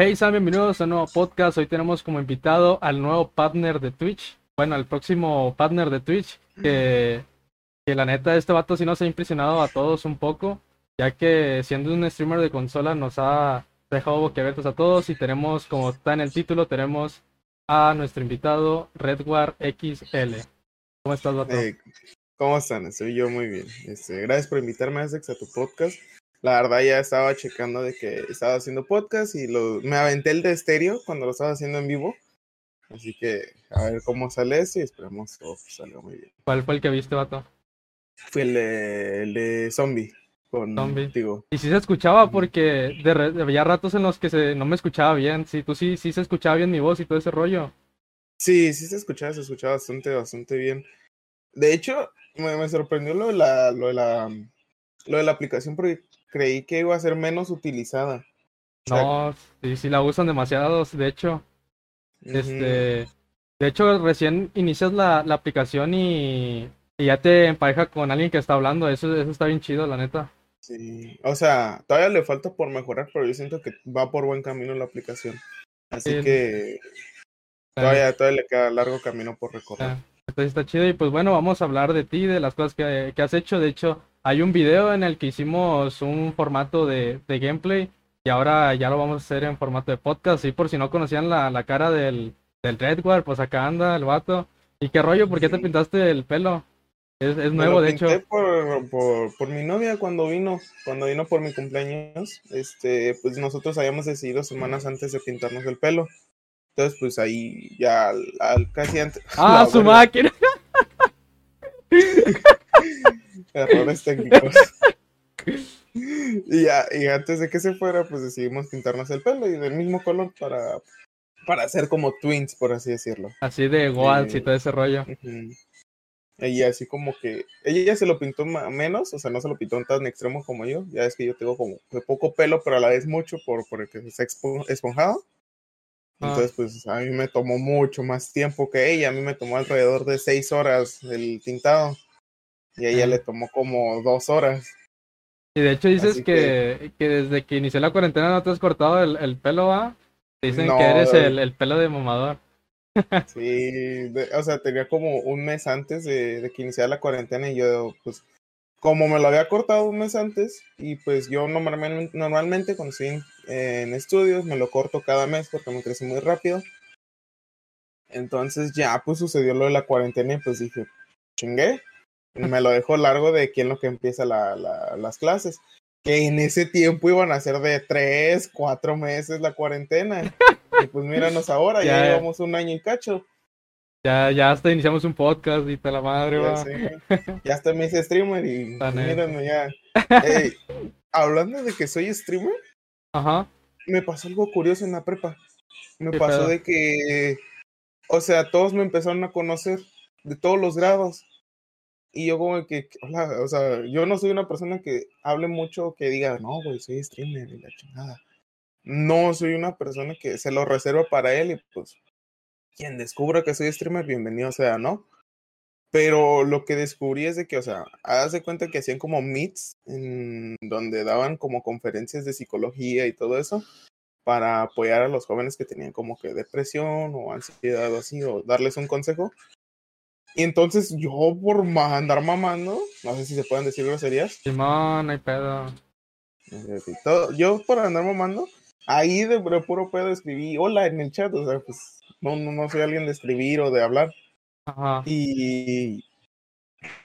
Hey, Sam, bienvenidos a un nuevo podcast. Hoy tenemos como invitado al nuevo partner de Twitch. Bueno, al próximo partner de Twitch. Que, la neta, este vato sí nos ha impresionado a todos un poco. Ya que siendo un streamer de consola nos ha dejado boquiabiertos a todos. Y tenemos, como está en el título, tenemos a nuestro invitado Redwar XL. ¿Cómo estás, vato? Hey, ¿Cómo están? Estoy yo muy bien. Este, gracias por invitarme, Alex, a tu podcast. La verdad ya estaba checando de que estaba haciendo podcast y lo, me aventé el de estéreo cuando lo estaba haciendo en vivo. Así que a ver cómo sale ese y esperemos que salga muy bien. ¿Cuál fue el que viste, vato? Fue el de, el de Zombie. Con, Zombie. Digo. Y sí se escuchaba porque de, re- había ratos en los que se, no me escuchaba bien. Sí, tú sí, sí se escuchaba bien mi voz y todo ese rollo. Sí, sí se escuchaba, se escuchaba bastante, bastante bien. De hecho, me, me sorprendió lo de la, lo de la, lo de la aplicación porque creí que iba a ser menos utilizada. O sea, No, sí, sí la usan demasiados, de hecho. Este, de hecho, recién inicias la, la aplicación y, y ya te empareja con alguien que está hablando. Eso, eso está bien chido, la neta. Sí, o sea, todavía le falta por mejorar, pero yo siento que va por buen camino la aplicación. Así Sí. que todavía, todavía le queda largo camino por recorrer. Ah, Entonces está chido y pues bueno, vamos a hablar de ti, de las cosas que, que has hecho. De hecho, hay un video en el que hicimos un formato de, de gameplay y ahora ya lo vamos a hacer en formato de podcast. Y por si no conocían la, la cara del, del Redguard, pues acá anda el vato. ¿Y qué rollo? ¿Por qué te pintaste el pelo? Es, nuevo, de hecho. Por, por, por mi novia cuando vino, cuando vino por mi cumpleaños, este, pues nosotros habíamos decidido semanas antes de pintarnos el pelo. Entonces, pues ahí ya al, al- casi antes. ¡Ah, su máquina! Errores técnicos. Y ya, y antes de que se fuera, pues decidimos pintarnos el pelo y del mismo color para, para hacer como twins, por así decirlo. Así de y Eh, todo ese rollo. Ella así como que, ella ya se lo pintó menos, o sea, no se lo pintó tan extremo como yo. Ya es que yo tengo como poco pelo, pero a la vez mucho por, por el que está expo- esponjado. Ah. Entonces, pues a mí me tomó mucho más tiempo que ella. A mí me tomó alrededor de seis horas el tintado. Y a ella Ah. le tomó como dos horas. Y de hecho dices que, que desde que inició la cuarentena no te has cortado el, el pelo, ¿va? Dicen No, que eres David. el, el pelo de mamador. Sí, de- o sea, tenía como un mes antes de, de que iniciara la cuarentena y yo, pues, como me lo había cortado un mes antes y pues yo normalmente, normalmente cuando estoy en, estudios me lo corto cada mes porque me crece muy rápido. Entonces ya pues sucedió lo de la cuarentena y pues dije, chingué, me lo dejo largo de aquí en lo que empieza la, la- las clases. Que en ese tiempo iban a ser de tres, cuatro meses la cuarentena. Y pues míranos ahora, ya, Ya. llevamos un año y cacho. Ya, ya hasta iniciamos un podcast y te la madre, Ya, sé. Ya hasta me hice streamer y mírenme ya. Hablando de que soy streamer, Ajá. me pasó algo curioso en la prepa. Me ¿Qué pasó pedo? de que, o sea, todos me empezaron a conocer de todos los grados. Y yo como que, hola, o sea, yo no soy una persona que hable mucho, que diga, no, güey, soy streamer y la chingada. No, soy una persona que se lo reserva para él y pues, quien descubra que soy streamer, bienvenido sea, ¿no? Pero lo que descubrí es de que, o sea, haz de cuenta que hacían como meets en donde daban como conferencias de psicología y todo eso para apoyar a los jóvenes que tenían como que depresión o ansiedad o así, o darles un consejo. Y entonces yo por andar mamando, no sé si se pueden decir groserías, Simón, no hay pedo. todo- yo por andar mamando, ahí de puro pedo escribí hola en el chat, o sea, pues no, no, no soy alguien de escribir o de hablar. Ajá. Y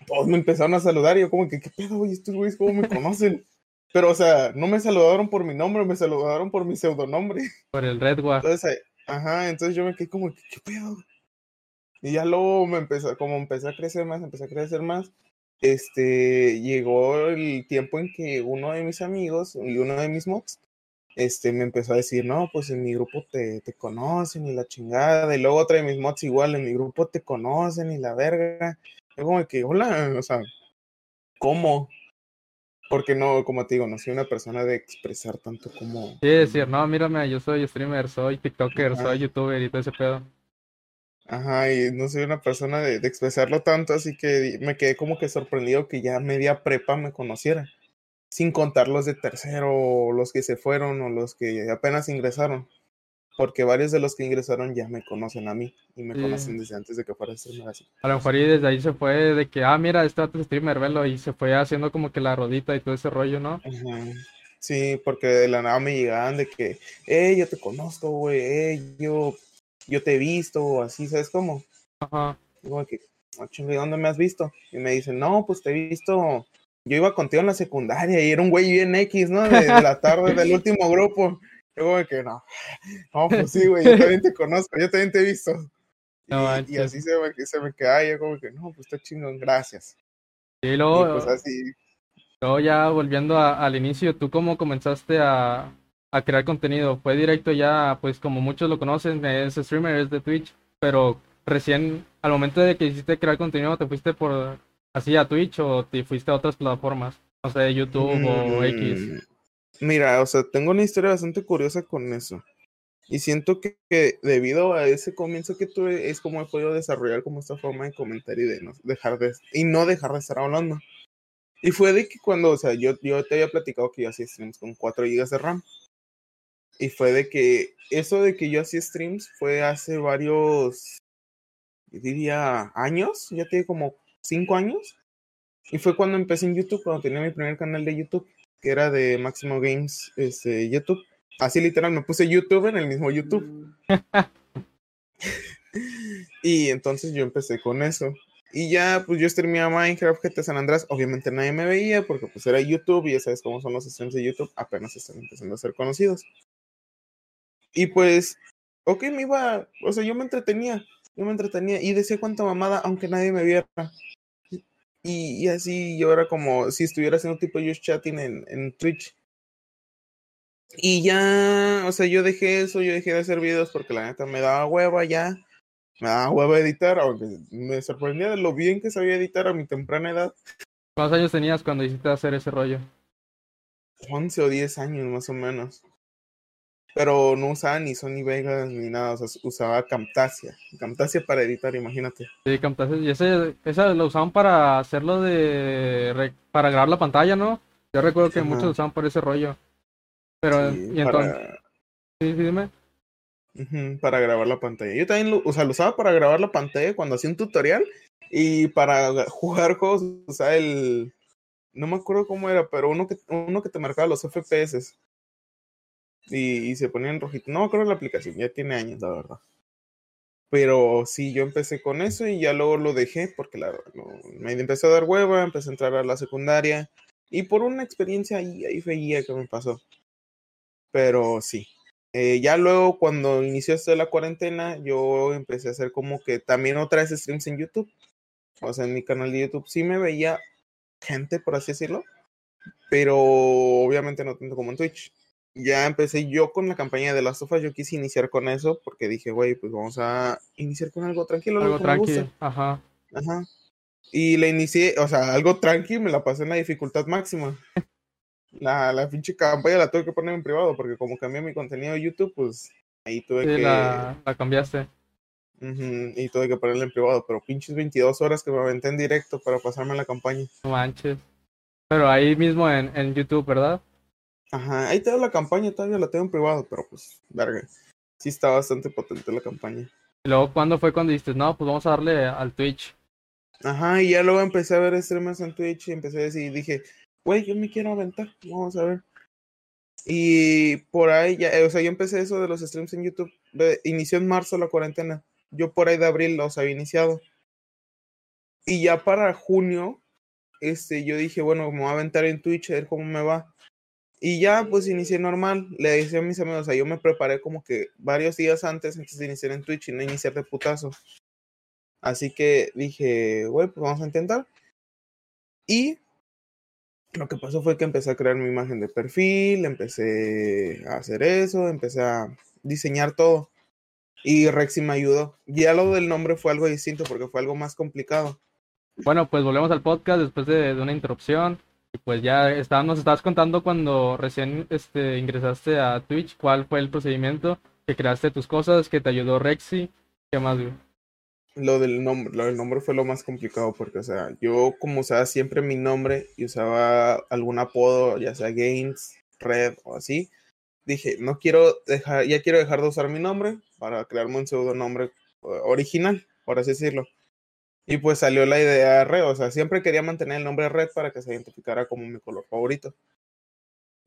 todos me empezaron a saludar y yo como que, ¿qué pedo, güey? Estos güeyes, ¿cómo me conocen? Pero, o sea, no me saludaron por mi nombre, me saludaron por mi pseudonombre. Por el Redguard. Entonces, ahí- ajá, entonces yo me quedé como, ¿qué, qué pedo? Y ya luego me empezó, como empecé a crecer más, empecé a crecer más, este, llegó el tiempo en que uno de mis amigos y uno de mis mods, este, me empezó a decir, no, pues en mi grupo te, te conocen y la chingada, y luego otra de mis mods igual, en mi grupo te conocen y la verga. Yo como que, hola, o sea, ¿cómo? Porque no, como te digo, no soy una persona de expresar tanto como... Sí, decir, no, mírame, yo soy streamer, soy TikToker, Ajá. soy youtuber y todo ese pedo. Ajá, y no soy una persona de, de expresarlo tanto, así que me quedé como que sorprendido que ya media prepa me conociera. Sin contar los de tercero, los que se fueron, o los que apenas ingresaron. porque varios de los que ingresaron ya me conocen a mí y me Sí. conocen desde antes de que fuera streamer así. A lo mejor y desde ahí se fue de que, ah, mira, este es streamer, velo, y se fue haciendo como que la rodita y todo ese rollo, ¿no? Ajá. Sí, porque de la nada me llegaban de que, hey, yo te conozco, güey, hey, yo, yo te he visto, o así, ¿sabes cómo? Ajá. Como que, "Ah, ¿dónde me has visto? Y me dicen, no, pues te he visto, yo iba contigo en la secundaria y era un güey bien X, ¿no? De, de la tarde del último grupo. Yo como que, no, no, pues sí, güey, yo también te conozco, yo también te he visto. No y, y así se me, se me queda, yo como que, no, pues está chingón, gracias. Y Y luego, pues así, luego ya volviendo a- al inicio, ¿tú cómo comenzaste a, a crear contenido? ¿Fue directo ya, pues como muchos lo conocen, es streamer, es de Twitch, pero recién, al momento de que hiciste crear contenido, ¿te fuiste por así a Twitch o te fuiste a otras plataformas? No sé, YouTube o X. Mm, Mira, o sea, tengo una historia bastante curiosa con eso. Y siento que, debido a ese comienzo que tuve, es como he podido desarrollar como esta forma de comentar y de no dejar de, y no dejar de estar hablando. Y fue de que cuando, o sea, yo, yo te había platicado que yo hacía streams con 4 GB de RAM. Y fue de que eso de que yo hacía streams fue hace varios, diría, años, ya tiene como 5 años. Y fue cuando empecé en YouTube, cuando tenía mi primer canal de YouTube, que era de Máximo Games este, YouTube. Así literal, me puse YouTube en el mismo YouTube. y entonces yo empecé con eso. Y ya, pues yo streameaba Minecraft, GTA San Andrés. Obviamente nadie me veía porque pues era YouTube y ya sabes cómo son los streams de YouTube. Apenas están empezando a ser conocidos. Y pues, ok, me iba, o sea, yo me entretenía, yo me entretenía y decía cuánta mamada, aunque nadie me viera. Y, y así yo era como si estuviera haciendo tipo just chatting en, en Twitch. Y ya, o sea, yo dejé eso, yo dejé de hacer videos porque la neta me daba hueva ya. Me daba hueva editar, aunque me sorprendía de lo bien que sabía editar a mi temprana edad. ¿Cuántos años tenías cuando hiciste hacer ese rollo? 11 o 10 años más o menos. Pero no usaba ni Sony Vegas ni nada, o sea, usaba Camtasia. Camtasia para editar, imagínate. Sí, Camtasia. Y ese, esa lo usaban para hacerlo de... para grabar la pantalla, ¿no? Yo recuerdo que Ajá. muchos lo usaban por ese rollo. Pero, Sí, y entonces... para, Sí, sí, dime. Para grabar la pantalla. Yo también lo, o sea, lo usaba para grabar la pantalla cuando hacía un tutorial y para ga- jugar juegos usaba el... No me acuerdo cómo era, pero uno que, uno que te marcaba los FPS. Y, y se ponía en rojito. No acuerdo la aplicación, ya tiene años, la verdad. Pero sí, yo empecé con eso y ya luego lo dejé porque la, no- me empecé a dar hueva, empecé a entrar a la secundaria y por una experiencia ahí, ahí feía que me pasó. Pero sí. Eh, ya luego cuando inició esto de la cuarentena, yo empecé a hacer como que también otra vez streams en YouTube. O sea, en mi canal de YouTube sí me veía gente, por así decirlo. Pero obviamente no tanto como en Twitch. Ya empecé yo con la campaña de las sofas. Yo quise iniciar con eso porque dije, güey, pues vamos a iniciar con algo tranquilo, algo, Algo que me guste. tranqui. Ajá. Ajá. Y la inicié, o sea, algo tranqui, me la pasé en la dificultad máxima. La, la pinche campaña la tuve que poner en privado porque como cambié mi contenido de YouTube, pues ahí tuve Sí, que... la, la cambiaste. Ujú, y tuve que ponerla en privado, pero pinches 22 horas que me aventé en directo para pasarme la campaña. No manches. Pero ahí mismo en, en YouTube, ¿verdad? Ajá, ahí tengo la campaña, todavía la tengo en privado, pero pues, verga. Sí está bastante potente la campaña. Y luego, ¿cuándo fue cuando dijiste, no, pues vamos a darle al Twitch? Ajá, y ya luego empecé a ver streamers en Twitch y empecé a decir, dije, güey, yo me quiero aventar, vamos a ver. Y por ahí ya, eh, o sea, yo empecé eso de los streams en YouTube, inició en marzo la cuarentena, yo por ahí de abril los había iniciado. Y ya para junio, este, yo dije, bueno, me voy a aventar en Twitch a ver cómo me va. Y ya, pues inicié normal, le decía a mis amigos, o sea, yo me preparé como que varios días antes, antes de iniciar en Twitch y no iniciar de putazo. Así que dije, güey, pues vamos a intentar. Y lo que pasó fue que empecé a crear mi imagen de perfil, empecé a hacer eso, empecé a diseñar todo. Y Rexy me ayudó. Ya lo del nombre fue algo distinto porque fue algo más complicado. Bueno, pues volvemos al podcast después de, de una interrupción. Pues ya está, nos estabas contando cuando recién este, ingresaste a Twitch, cuál fue el procedimiento, que creaste tus cosas, que te ayudó Rexy. ¿Qué más, güey? Lo del nombre, lo del nombre fue lo más complicado porque, o sea, yo como usaba siempre mi nombre y usaba algún apodo, ya sea Games, Red o así, dije, no quiero dejar, ya quiero dejar de usar mi nombre para crearme un pseudonombre original, por así decirlo. Y pues salió la idea Red, o sea, siempre quería mantener el nombre Red para que se identificara como mi color favorito.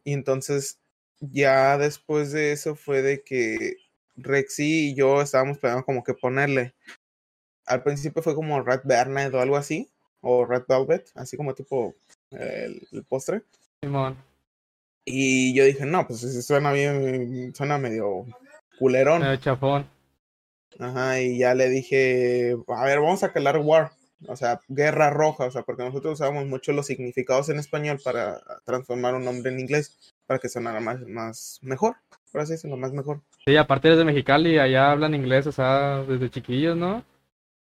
Y entonces, ya después de eso fue de que Rexy y yo estábamos pensando como que ponerle. Al principio fue como Red Bernard o algo así, o Red Velvet, así como tipo el, postre. Simón. Y yo dije, no, pues suena bien, suena medio culerón. Medio chafón. Ajá, y ya le dije, a ver, vamos a calar War, o sea, Guerra Roja, o sea, porque nosotros usábamos mucho los significados en español para transformar un nombre en inglés, para que sonara más, más mejor, por así decirlo, más mejor. Sí, aparte desde Mexicali, allá hablan inglés, o sea, desde chiquillos, ¿no?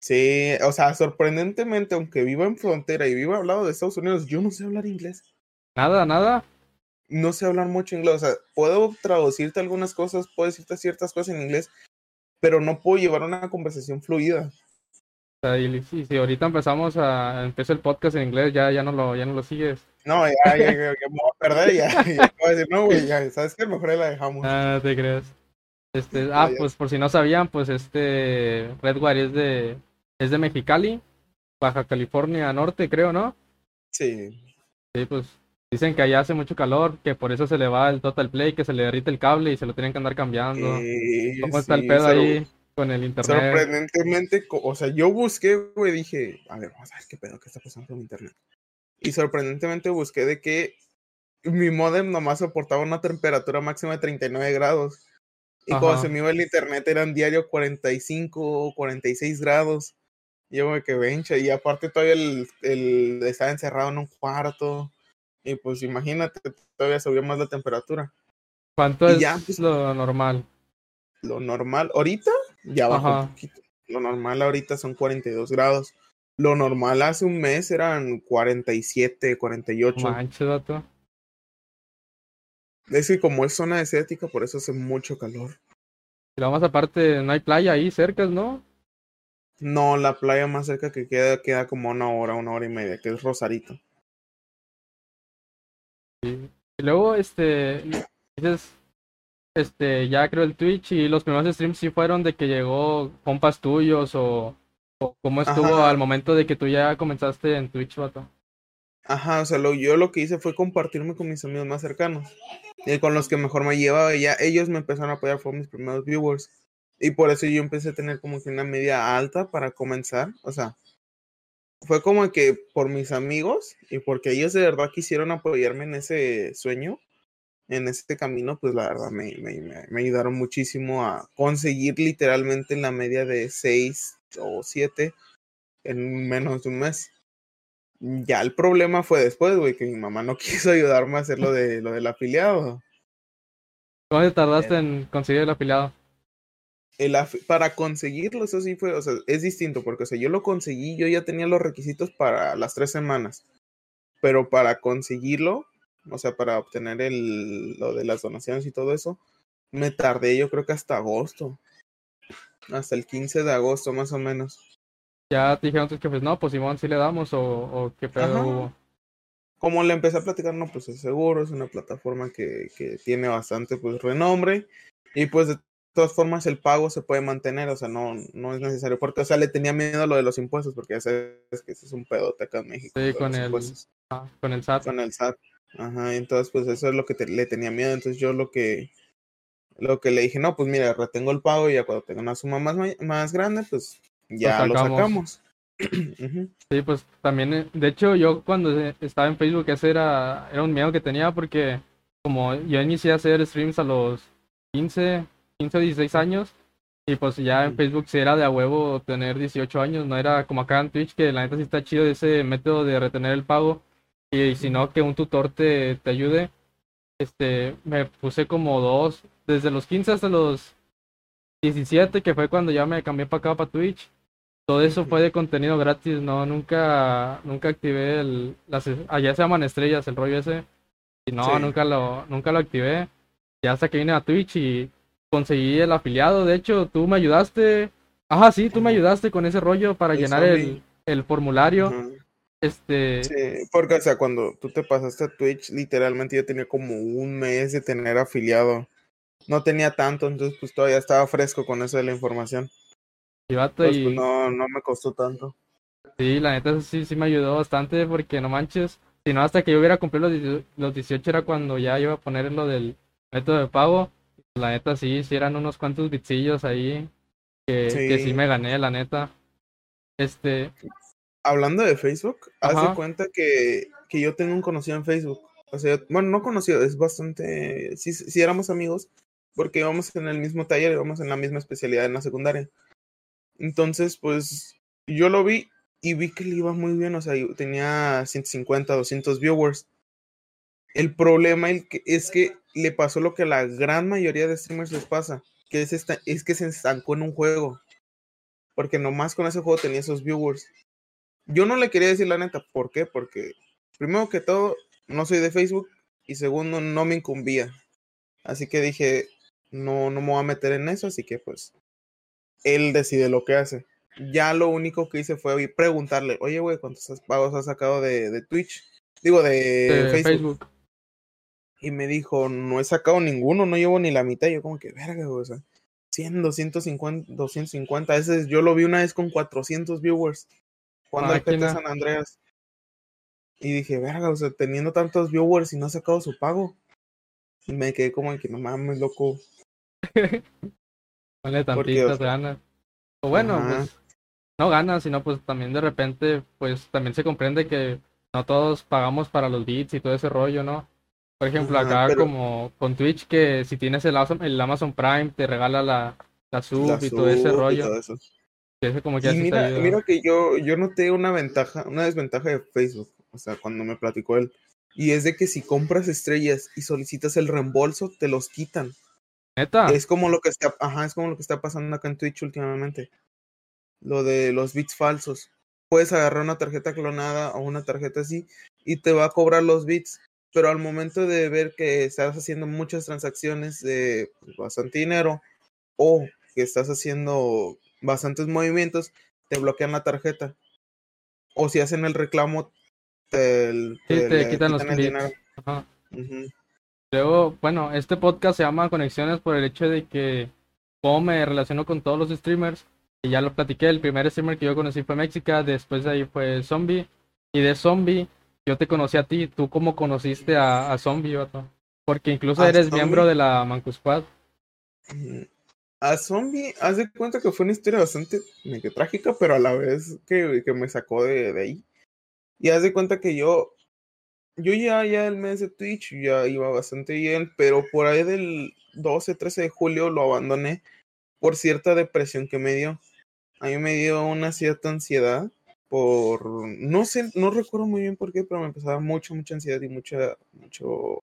Sí, o sea, sorprendentemente, aunque viva en frontera y viva hablado de Estados Unidos, yo no sé hablar inglés. Nada, nada. No sé hablar mucho inglés, o sea, puedo traducirte algunas cosas, puedo decirte ciertas cosas en inglés, pero no puedo llevar una conversación fluida. Y si, ahorita empezamos a empezar el podcast en inglés, ya, ya no lo, ya no lo sigues. No, ya, ya, ya, me voy a perder, ya, ya voy a decir, no, güey, ya, sabes que mejor la dejamos. Ah, te crees. Este, ah, pues por si no sabían, pues este Redwire es de, es de Mexicali, Baja California Norte, creo, ¿no? Sí. Sí, pues dicen que allá hace mucho calor, que por eso se le va el total play, que se le derrite el cable y se lo tienen que andar cambiando. ¿Cómo está el pedo ahí? con el internet. Sorprendentemente, o sea, yo busqué, güey, dije, a ver, vamos a ver qué pedo, qué está pasando con internet. Y sorprendentemente busqué de que mi modem nomás soportaba una temperatura máxima de 39 grados. Y cuando se me iba el internet eran diario 45 o 46 grados. Y yo me quedé vencha. Y aparte todavía el, el, estaba encerrado en un cuarto. Y pues imagínate, todavía subió más la temperatura. ¿Cuánto es pues lo normal? Lo normal, ahorita ya bajó un poquito. Lo normal ahorita son 42 grados. Lo normal hace un mes eran 47, 48. Manche, dato. Es que como es zona desértica, por eso hace mucho calor. Y la más aparte, no hay playa ahí cerca, ¿no? No, la playa más cerca que queda queda como una hora, una hora y media, que es Rosarito. Y luego, este, dices, este, ya creo el Twitch y los primeros streams sí fueron de que llegó compas tuyos o, o cómo estuvo al momento de que tú ya comenzaste en Twitch, vato. Ajá, o sea, lo, yo lo que hice fue compartirme con mis amigos más cercanos y con los que mejor me llevaba. Ya ellos me empezaron a apoyar, fueron mis primeros viewers. Y por eso yo empecé a tener como que una media alta para comenzar. O sea, fue como que por mis amigos y porque ellos de verdad quisieron apoyarme en ese sueño, en este camino, pues la verdad me, me, me, ayudaron muchísimo a conseguir literalmente la media de 6 o 7 en menos de un mes. Ya el problema fue después, güey, que mi mamá no quiso ayudarme a hacer lo, de, lo del afiliado. ¿Cómo tardaste en conseguir el afiliado? El para conseguirlo, eso sí fue, o sea, es distinto, porque o sea, yo lo conseguí, yo ya tenía los requisitos para las tres semanas, pero para conseguirlo o sea, para obtener el, lo de las donaciones y todo eso, me tardé yo creo que hasta agosto, hasta el 15 de agosto más o menos. Ya te dijeron que pues no, pues Simón sí le damos o, o qué pedo Como le empecé a platicar, no, pues es seguro, es una plataforma que, que tiene bastante pues renombre y pues de todas formas el pago se puede mantener, o sea, no, no es necesario, porque, o sea, le tenía miedo a lo de los impuestos, porque ya sabes que ese es un pedote acá en México. Sí, con el, ah, con el SAT. Con el SAT. Ajá, entonces pues eso es lo que le tenía miedo, entonces yo lo que lo que le dije, no, pues mira, retengo el pago y ya cuando tenga una suma más, más grande, pues ya lo sacamos. Sí, pues también, eh, de hecho yo cuando estaba en Facebook ese era, era un miedo que tenía porque como yo inicié a hacer streams a los 15, 15 o 16 años y pues ya en Facebook sí era de a huevo tener 18 años, no era como acá en Twitch que la neta sí está chido ese método de retener el pago y si no que un tutor te, te ayude. Este, me puse como dos, desde los 15 hasta los 17, que fue cuando ya me cambié para acá, para Twitch. Todo eso fue de contenido gratis, no, nunca, nunca activé el, las, allá se llaman estrellas, el rollo ese. Y no, nunca lo, nunca lo activé. Ya hasta que vine a Twitch y conseguí el afiliado. De hecho, tú me ayudaste. Ajá, sí, tú me ayudaste con ese rollo para llenar el, el formulario. Este. Sí, porque, o sea, cuando tú te pasaste a Twitch, literalmente yo tenía como un mes de tener afiliado. no tenía tanto, entonces pues todavía estaba fresco con eso de la información. Y vato, Pues, y pues, no, no me costó tanto. sí, la neta sí, sí me ayudó bastante porque no manches. Si no, hasta que yo hubiera cumplido los, 18 los 18 era cuando ya iba a poner lo del método de pago. La neta sí, sí eran unos cuantos bitsillos ahí que sí, que sí Sí. me gané, la neta. Este, Hablando de Facebook, haz Ajá. de cuenta que, que yo tengo un conocido en Facebook. O sea, bueno, no conocido, es bastante. Sí, sí éramos amigos, porque íbamos en el mismo taller, íbamos en la misma especialidad en la secundaria. Entonces, pues, yo lo vi y vi que le iba muy bien. O sea, tenía 150, 200 viewers. El problema es que le pasó lo que a la gran mayoría de streamers les pasa, que es, esta, es que se estancó en un juego. Porque nomás con ese juego tenía esos viewers. Yo no le quería decir la neta, ¿por qué? Porque primero que todo, no soy de Facebook y segundo, no me incumbía. Así que dije, no, no me voy a meter en eso, así que pues él decide lo que hace. Ya lo único que hice fue preguntarle, oye, güey, ¿cuántos pagos has sacado de, de Twitch? Digo, de, de Facebook. Facebook. Y me dijo, no he sacado ninguno, no llevo ni la mitad. Y yo como que, verga, o sea, 100, 250, 250. Ese es- yo lo vi una vez con 400 viewers al PT Máquina. San Andreas. Y dije, verga, o sea, teniendo tantos viewers y no ha sacado su pago. Y me quedé como que no mames, loco. Ponle o tantitas sea, ganas. O bueno, ajá. pues no ganas, sino pues también de repente, pues también se comprende que no todos pagamos para los beats y todo ese rollo, ¿no? Por ejemplo, acá pero- como con Twitch, que si tienes el Amazon, el Amazon Prime, te regala la, la sub la y todo ese rollo. todo eso. que ese como que Y mira, mira que yo, yo noté una ventaja, una desventaja de Facebook, o sea, cuando me platicó él. Y es de que si compras estrellas y solicitas el reembolso, te los quitan. Neta, Es como lo que está, ajá, es como lo que está pasando acá en Twitch últimamente. Lo de los bits falsos. Puedes agarrar una tarjeta clonada o una tarjeta así y te va a cobrar los bits. Pero al momento de ver que estás haciendo muchas transacciones de pues, bastante dinero o que estás haciendo bastantes movimientos, te bloquean la tarjeta. O si hacen el reclamo, te, Sí, te quitan los el dinero. ajá. Luego, bueno, este podcast se llama Conexiones por el hecho de que cómo me relaciono con todos los streamers. Y ya lo platiqué, el primer streamer que yo conocí fue México, después de ahí fue Zombie. Y de Zombie, yo te conocí a ti. ¿Tú cómo conociste a, a Zombie, vato? Porque incluso ¿A eres Zombie? miembro de la Mancu Squad. Ujú. A Zombie, haz de cuenta que fue una historia bastante medio trágica, pero a la vez que, que me sacó de, de ahí. Y haz de cuenta que yo, yo ya, ya el mes de Twitch ya iba bastante bien, pero por ahí del 12, 13 de julio lo abandoné por cierta depresión que me dio. A mí me dio una cierta ansiedad por, no sé, no recuerdo muy bien por qué, pero me empezaba mucho, mucha ansiedad y mucha, mucho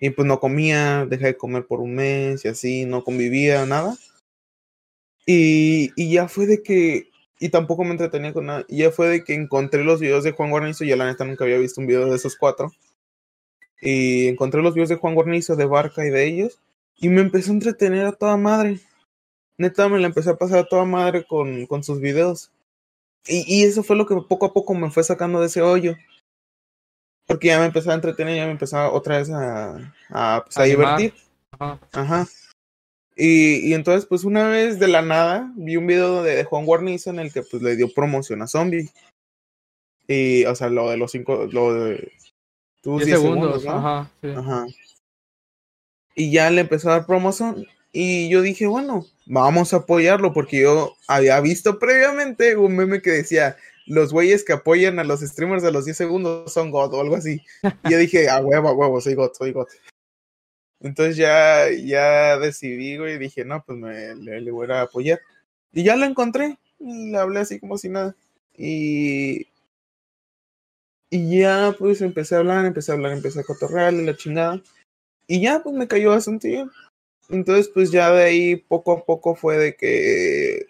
y pues no comía, dejé de comer por un mes y así, no convivía, nada. Y, y ya fue de que, y tampoco me entretenía con nada, ya fue de que encontré los videos de Juan Guarnizo, y yo la neta nunca había visto un video de esos cuatro. Y encontré los videos de Juan Guarnizo, de Barca y de ellos, y me empezó a entretener a toda madre. Neta, me la empecé a pasar a toda madre con, con sus videos. Y, y eso fue lo que poco a poco me fue sacando de ese hoyo. Porque ya me empezaba a entretener, ya me empezaba otra vez a, a, pues, a divertir. Ajá. Ajá. Y, y entonces, pues una vez de la nada, vi un video de, de Juan Guarnizo en el que pues le dio promoción a Zombie. Y, o sea, lo de los cinco, lo de... tus 10 10 segundos, ¿no? ajá, sí. Ajá. Y ya le empezó a dar promoción. Y yo dije, bueno, vamos a apoyarlo porque yo había visto previamente un meme que decía, los güeyes que apoyan a los streamers de los 10 segundos son God o algo así. Y yo dije, a huevo, a huevo, soy God, soy God. Entonces ya, ya decidí, güey, dije, no, pues me, le, le voy a apoyar. Y ya lo encontré, y le hablé así como si nada. Y, y ya, pues empecé a hablar, empecé a hablar, empecé a cotorrearle la chingada. Y ya, pues me cayó bastante bien. Entonces, pues ya de ahí poco a poco fue de que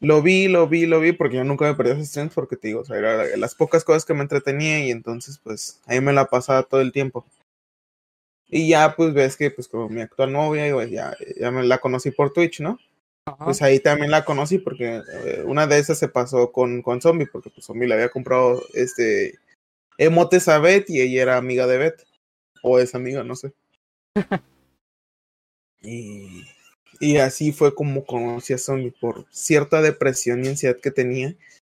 lo vi, lo vi, lo vi, porque yo nunca me perdí esos streams, porque te digo, o sea, era las pocas cosas que me entretenía y entonces, pues ahí me la pasaba todo el tiempo. Y ya, pues ves que, pues como mi actual novia, pues, ya, ya me la conocí por Twitch, ¿no? Ajá. Pues ahí también la conocí porque eh, una de esas se pasó con, con Zombie, porque pues Zombie le había comprado este emotes a Beth y ella era amiga de Beth. O es amiga, no sé. Y, y así fue como conocí a Zombie por cierta depresión y ansiedad que tenía.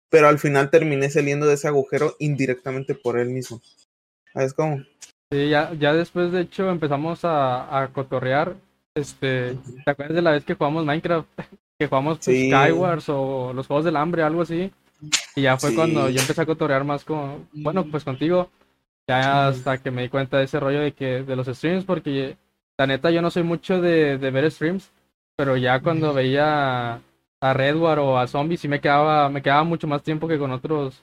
Pero al final terminé saliendo de ese agujero indirectamente por él mismo. ¿Sabes cómo? Sí, ya, ya después de hecho empezamos a, a cotorrear. Este, ¿te acuerdas de la vez que jugamos Minecraft? Que jugamos pues, Sí. Skywars o los Juegos del Hambre, algo así. Y ya fue Sí. cuando yo empecé a cotorrear más con, bueno, pues contigo. Ya hasta que me di cuenta de ese rollo de que, de los streams, porque la neta yo no soy mucho de, de ver streams, pero ya cuando veía a Redward o a Zombie sí me quedaba, me quedaba mucho más tiempo que con otros,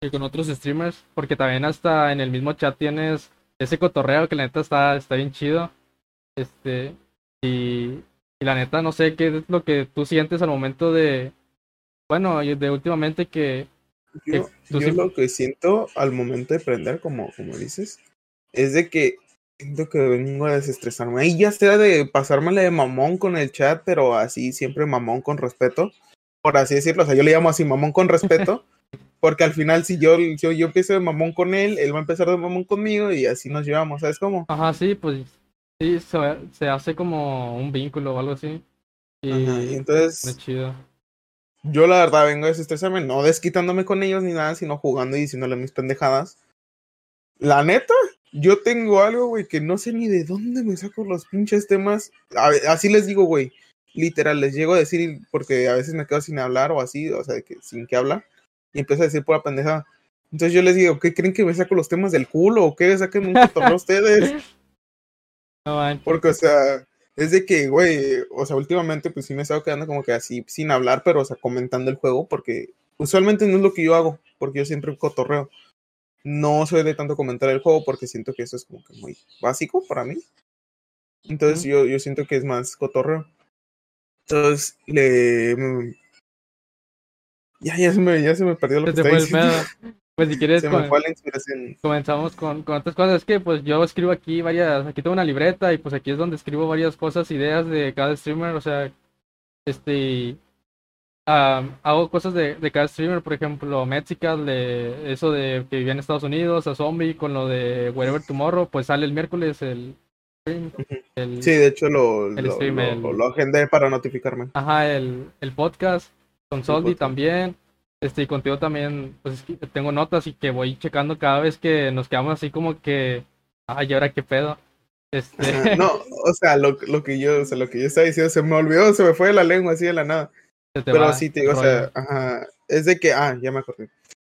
que con otros streamers, porque también hasta en el mismo chat tienes ese cotorreo que la neta está, está bien chido. Este, y, y la neta no sé qué es lo que tú sientes al momento de, bueno, de últimamente que, Yo, tú yo sí- lo que siento al momento de prender, como, como dices, es de que siento que vengo a desestresarme. Ahí ya sea de pasármela de mamón con el chat, pero así siempre mamón con respeto, por así decirlo. O sea, yo le llamo así mamón con respeto, porque al final si yo, yo, yo empiezo de mamón con él, él va a empezar de mamón conmigo y así nos llevamos, ¿sabes cómo? ajá, sí, pues sí, se, se hace como un vínculo o algo así. Y Ajá, y es entonces chido. yo la verdad vengo a desestresarme, no desquitándome con ellos ni nada, sino jugando y diciéndole mis pendejadas. La neta, yo tengo algo, güey, que no sé ni de dónde me saco los pinches temas. A así les digo, güey. Literal, les llego a decir, porque a veces me quedo sin hablar o así, o sea, que sin que hablar, y empiezo a decir pura pendejada. Entonces yo les digo, ¿qué creen que me saco los temas del culo o qué? Saquen un cotorreo ustedes. No. Porque, o sea, es de que, güey, o sea, últimamente pues sí me he estado quedando como que así sin hablar, pero, o sea, comentando el juego, porque usualmente no es lo que yo hago, porque yo siempre cotorreo. No soy de tanto comentar el juego porque siento que eso es como que muy básico para mí. Entonces yo, yo siento que es más cotorreo. Entonces, le... Ya, ya se me, ya se me perdió lo Se que te fue el. Pues si quieres Se me fue la inspiración. comenzamos con, con otras cosas. Es que pues yo escribo aquí varias, aquí tengo una libreta y pues aquí es donde escribo varias cosas, ideas de cada streamer, o sea, este, am, hago cosas de, de cada streamer, por ejemplo, Mexical, de eso de que vivía en Estados Unidos, a Zombie, con lo de Wherever Tomorrow, pues sale el miércoles el stream, el, Sí, de hecho lo, El lo, stream, lo- el- lo agendé para notificarme. Ajá, el, el podcast con Soldi podcast. también. Este, y contigo también, pues tengo notas y que voy checando cada vez que nos quedamos así como que, ay, ¿y ahora qué pedo? Este, No, o sea, lo, lo que yo, o sea, lo que yo estaba diciendo se me olvidó, se me fue de la lengua así de la nada. Pero sí te digo, o sea, ajá, es de que, ah, ya me acordé.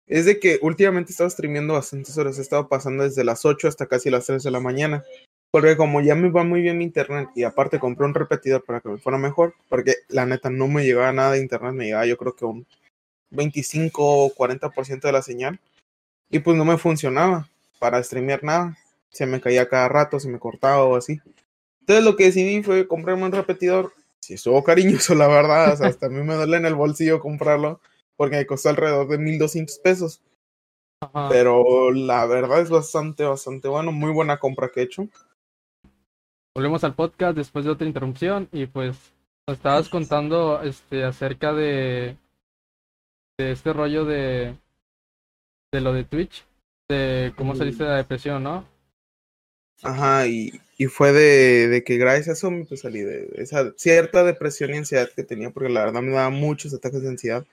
Es de que últimamente he estado streameando bastantes horas, he estado pasando desde las 8 hasta casi las 3 de la mañana. Porque como ya me va muy bien mi internet y aparte compré un repetidor para que me fuera mejor, porque la neta no me llegaba nada de internet, me llegaba yo creo que un 25 o 40% de la señal. Y pues no me funcionaba para streamear nada. Se me caía cada rato, se me cortaba o así. Entonces lo que decidí fue comprarme un repetidor. Si estuvo cariñoso, la verdad. O sea, hasta a mí me duele en el bolsillo comprarlo. Porque me costó alrededor de 1200 pesos. Ajá. Pero la verdad es bastante, bastante bueno. Muy buena compra que he hecho. Volvemos al podcast después de otra interrupción y pues nos estabas contando este acerca de de este rollo de de lo de Twitch, de cómo saliste de la depresión, ¿no? Ajá, y, y fue de, de que gracias a eso me pues, salí de esa cierta depresión y ansiedad que tenía, porque la verdad me daba muchos ataques de ansiedad.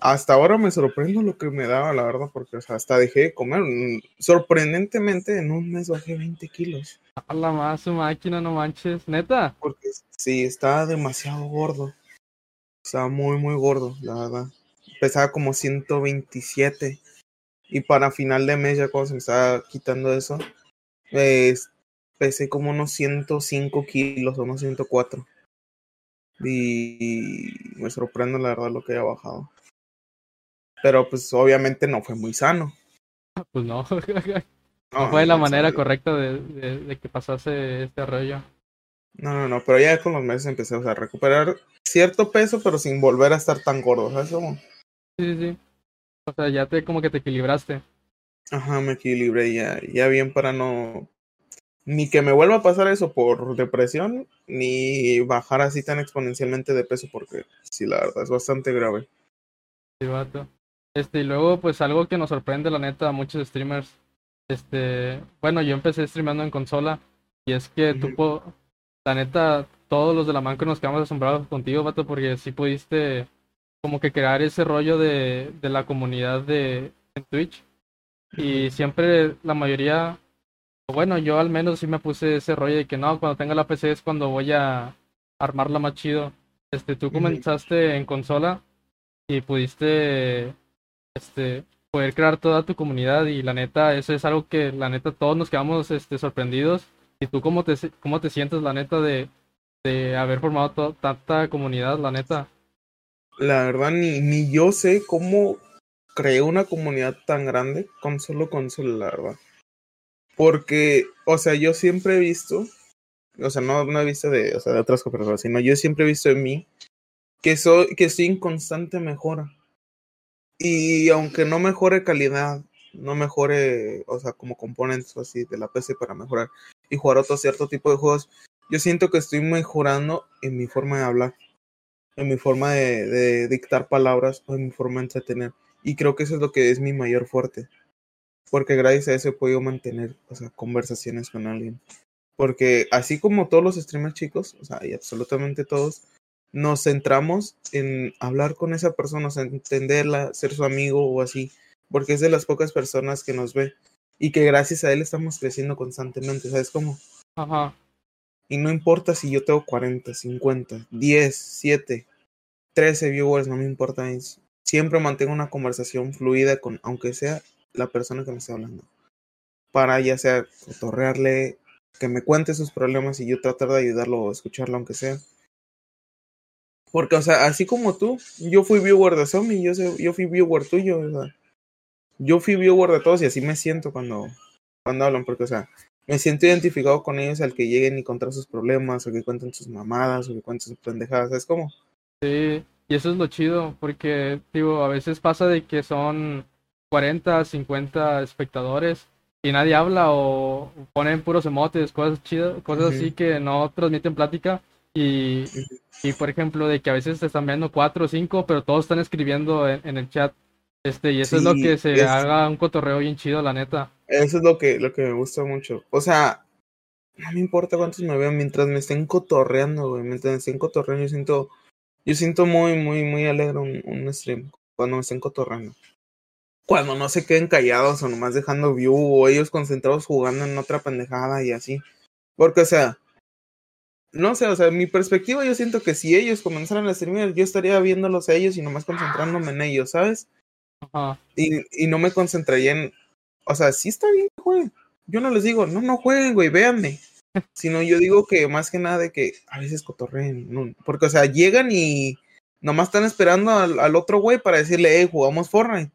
Hasta ahora me sorprendo lo que me daba, la verdad, porque o sea, hasta dejé de comer. Mm, Sorprendentemente, en un mes bajé 20 kilos, A la más su máquina, no manches, neta. porque sí, estaba demasiado gordo. Estaba muy, muy gordo, la verdad. Pesaba como 127. Y para final de mes, ya cuando se me estaba quitando eso, pues, pesé como unos 105 kilos o unos 104. Y me sorprende la verdad lo que haya bajado. Pero pues obviamente no fue muy sano. Pues no, no fue la manera correcta de, de, de que pasase este rollo. No, no, no, pero ya con los meses empecé o sea, a recuperar cierto peso, pero sin volver a estar tan gordo. ¿Sabes cómo? Sí, sí, sí. O sea, ya te como que te equilibraste. Ajá, me equilibré ya, ya bien para no. Ni que me vuelva a pasar eso por depresión, ni bajar así tan exponencialmente de peso, porque sí, la verdad es bastante grave. Sí, vato. Este, y luego, pues algo que nos sorprende, la neta, a muchos streamers. Este, bueno, yo empecé streameando en consola. Y es que tú po- la neta, todos los de la manca nos quedamos asombrados contigo, vato, porque sí pudiste como que crear ese rollo de, de la comunidad de en Twitch. Y siempre la mayoría, bueno, yo al menos sí me puse ese rollo de que no, cuando tenga la PC es cuando voy a armarla más chido. Este, tú comenzaste en consola y pudiste este poder crear toda tu comunidad y la neta eso es algo que la neta todos nos quedamos este sorprendidos. Y tú cómo te cómo te sientes la neta de de haber formado tanta comunidad la neta la verdad ni ni yo sé cómo creé una comunidad tan grande con solo consola la verdad porque o sea yo siempre he visto o sea no no he visto de o sea de otras personas sino yo siempre he visto en mí que soy que estoy en constante mejora y aunque no mejore calidad, no mejore, o sea, como componentes así de la PC para mejorar y jugar otro cierto tipo de juegos, yo siento que estoy mejorando en mi forma de hablar, en mi forma de, de dictar palabras o en mi forma de entretener. Y creo que eso es lo que es mi mayor fuerte. Porque gracias a eso he podido mantener, o sea, conversaciones con alguien. Porque así como todos los streamers chicos, o sea, y absolutamente todos, nos centramos en hablar con esa persona, o sea, entenderla, ser su amigo o así, porque es de las pocas personas que nos ve y que gracias a él estamos creciendo constantemente, ¿sabes cómo? Ajá. Y no importa si yo tengo 40, 50, 10, 7, 13 viewers, no me importa eso. Siempre mantengo una conversación fluida con, aunque sea la persona que me está hablando. Para ya sea cotorrearle, que me cuente sus problemas y yo tratar de ayudarlo o escucharlo aunque sea porque, o sea, así como tú, yo fui viewer de Zombie, yo, yo fui viewer tuyo, o sea, yo fui viewer de todos y así me siento cuando, cuando hablan, porque, o sea, me siento identificado con ellos al que lleguen y contar sus problemas, o que cuenten sus mamadas, o que cuenten sus pendejadas, ¿sabes cómo? Sí, y eso es lo chido, porque, digo, a veces pasa de que son 40, 50 espectadores y nadie habla o ponen puros emotes, cosas chidas, cosas así que no transmiten plática y, y por ejemplo, de que a veces te están viendo cuatro o cinco, pero todos están escribiendo en, el chat. Este, y eso es lo que se haga un cotorreo bien chido, la neta. Eso es lo que, lo que me gusta mucho. O sea, no me importa cuántos me vean mientras me estén cotorreando, güey. Mientras me estén cotorreando, yo siento, yo siento muy, muy, muy alegre un, un stream cuando me estén cotorreando. Cuando no se queden callados o nomás dejando view o ellos concentrados jugando en otra pendejada y así. Porque, o sea, no sé, o sea, mi perspectiva yo siento que si ellos comenzaran a streamear, yo estaría viéndolos a ellos y nomás concentrándome en ellos, ¿sabes? Ajá. Y, y no me concentraría en, o sea, sí está bien güey. Yo no les digo, no, no jueguen, güey, véanme. Sino yo digo que más que nada de que a veces cotorreen, no, porque, o sea, llegan y nomás están esperando al, al otro güey para decirle, hey, jugamos Fortnite.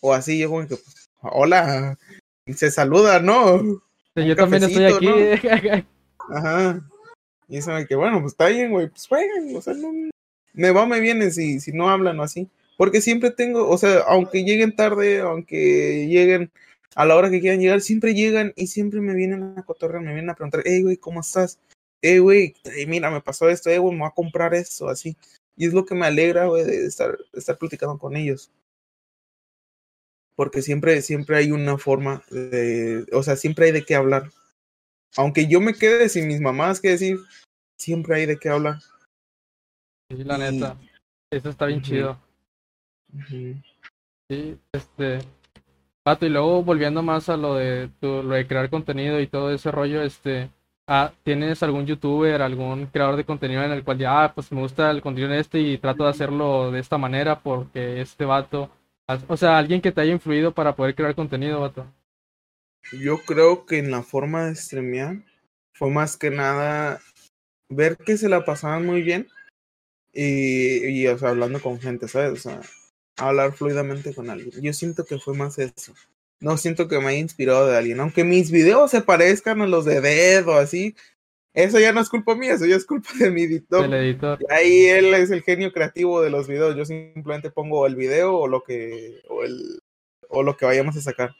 O así, yo como que, pues, hola, y se saluda, ¿no? yo también estoy aquí. Ajá. Y eso de que, bueno, pues está bien, güey, pues jueguen, o sea, no, me va, me viene si, si no hablan o así. Porque siempre tengo, o sea, aunque lleguen tarde, aunque lleguen a la hora que quieran llegar, siempre llegan y siempre me vienen a cotorrear, me vienen a preguntar, hey, güey, ¿cómo estás? Hey, güey, mira, me pasó esto, hey, güey, me voy a comprar esto, así. Y es lo que me alegra, güey, de estar, de estar platicando con ellos. Porque siempre, siempre hay una forma de, o sea, siempre hay de qué hablar aunque yo me quede sin mis mamás que decir, siempre hay de qué hablar. Sí, la neta. Eso está bien chido. Sí, este. Pato, y luego volviendo más a lo de tu, lo de crear contenido y todo ese rollo, este. Ah, ¿Tienes algún youtuber, algún creador de contenido en el cual ya, ah, pues me gusta el contenido de este y trato de hacerlo de esta manera porque este vato. O sea, alguien que te haya influido para poder crear contenido, vato. Yo creo que en la forma de streamear fue más que nada ver que se la pasaban muy bien y, y o sea, hablando con gente, ¿sabes? O sea, hablar fluidamente con alguien. Yo siento que fue más eso. No siento que me haya inspirado de alguien. Aunque mis videos se parezcan a los de Dead o así, eso ya no es culpa mía, eso ya es culpa de mi editor. Editor. Y ahí él es el genio creativo de los videos. Yo simplemente pongo el video o lo que, o el, o lo que vayamos a sacar.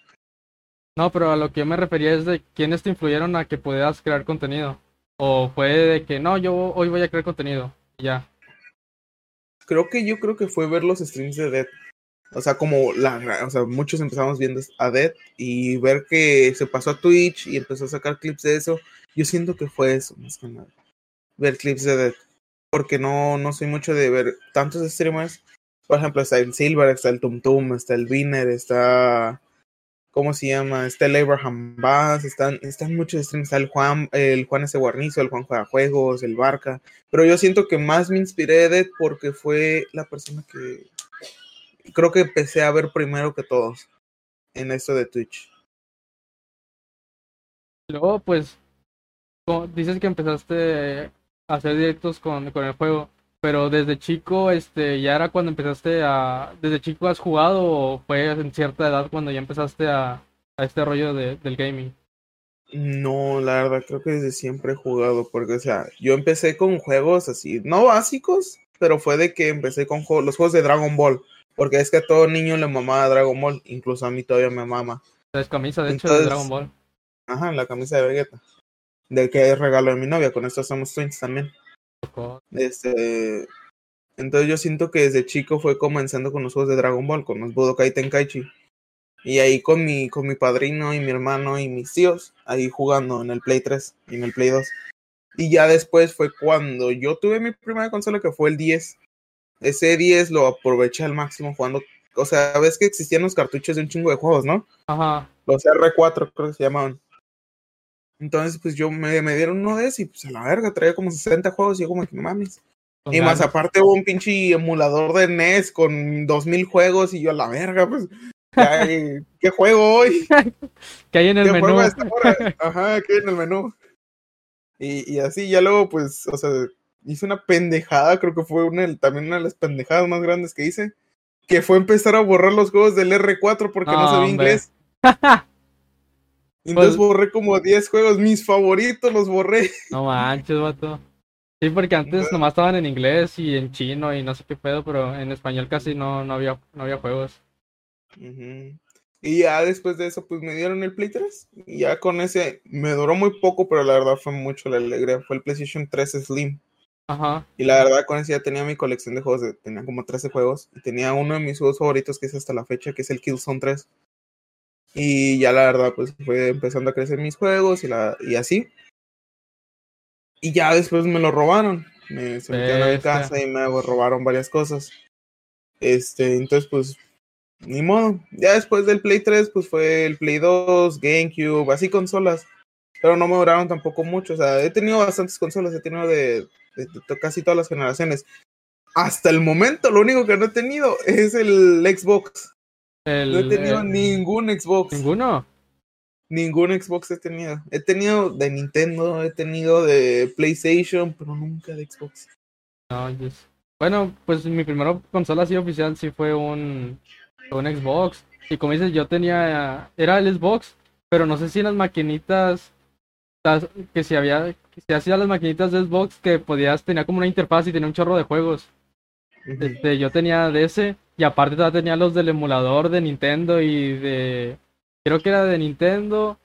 No, pero a lo que yo me refería es de quiénes te influyeron a que puedas crear contenido. O fue de que no, yo hoy voy a crear contenido. ya. Creo que yo creo que fue ver los streams de Dead. O sea, como la, o sea, muchos empezamos viendo a Dead y ver que se pasó a Twitch y empezó a sacar clips de eso. Yo siento que fue eso, más que ver clips de Dead. Porque no, no soy mucho de ver tantos streamers. Por ejemplo, está el Silver, está el Tum Tum, está el Winner, está. ¿Cómo se llama? Está el Abraham Bass, están, están muchos streamers. Está el Juan, el Juan S. Guarnizo, el Juan Juega Juegos, el Barca. Pero yo siento que más me inspiré de Dead porque fue la persona que. Creo que empecé a ver primero que todos en esto de Twitch. Luego, pues, dices que empezaste a hacer directos con, con el juego, pero desde chico, este, ya era cuando empezaste a, desde chico has jugado o fue en cierta edad cuando ya empezaste a, a este rollo de, del gaming. No, la verdad, creo que desde siempre he jugado, porque, o sea, yo empecé con juegos así, no básicos, pero fue de que empecé con juegos, los juegos de Dragon Ball, porque es que a todo niño le mamaba Dragon Ball, incluso a mí todavía me mama. Es camisa, de hecho, de Dragon Ball. Ajá, la camisa de Vegeta, del que es regalo de mi novia, con esto somos twins también. Este, entonces yo siento que desde chico fue comenzando con los juegos de Dragon Ball, con los Budokai Tenkaichi. Y ahí con mi, con mi padrino y mi hermano y mis tíos, ahí jugando en el Play 3 y en el Play 2. Y ya después fue cuando yo tuve mi primera consola que fue el 10. Ese 10 lo aproveché al máximo jugando. O sea, ves que existían los cartuchos de un chingo de juegos, ¿no? Ajá. Los R4 creo que se llamaban. Entonces, pues yo me, me dieron uno de esos y pues a la verga, traía como 60 juegos y yo como que no mames. Y más aparte hubo un pinche emulador de NES con 2000 juegos y yo a la verga, pues. eh, ¿Qué juego hoy? Que hay en el ¿Qué menú. juego a esta hora? Ajá, ¿qué en el menú? Y, y así ya luego, pues, o sea, hice una pendejada, creo que fue una, también una de las pendejadas más grandes que hice, que fue empezar a borrar los juegos del R4 porque no No, sabía inglés. Entonces Pues- borré como 10 juegos, mis favoritos los borré. No manches, vato. Sí, porque antes nomás estaban en inglés y en chino y no sé qué pedo, pero en español casi no, no había, no había juegos. Y ya después de eso, pues me dieron el Play 3. Y ya con ese, me duró muy poco, pero la verdad fue mucho la alegría. Fue el PlayStation 3 Slim. Ajá. Y la verdad, con ese ya tenía mi colección de juegos. de- tenía como 13 juegos. Y tenía uno de mis juegos favoritos, que es hasta la fecha, que es el Killzone 3. Y ya la verdad, pues fue empezando a crecer mis juegos y, la, y así. Y ya después me lo robaron. Me se metieron a mi casa y me robaron varias cosas. Este, entonces, pues, ni modo. Ya después del Play 3, pues fue el Play 2, GameCube, así consolas. Pero no me duraron tampoco mucho. O sea, he tenido bastantes consolas, he tenido de, de- de casi todas las generaciones. Hasta el momento, lo único que no he tenido es el Xbox. El, No he tenido eh, ningún Xbox. ninguno. Ningún Xbox he tenido. He tenido de Nintendo, he tenido de PlayStation, pero nunca de Xbox. No, yes. Bueno, pues mi primera consola así oficial sí fue un, un Xbox. Y como dices, yo tenía, era el Xbox, pero no sé si en las maquinitas, las- que si había, se hacían las maquinitas de Xbox que podías, tenía como una interfaz y tenía un chorro de juegos. Este, yo tenía de ese y aparte todavía tenía los del emulador de Nintendo y de creo que era de Nintendo.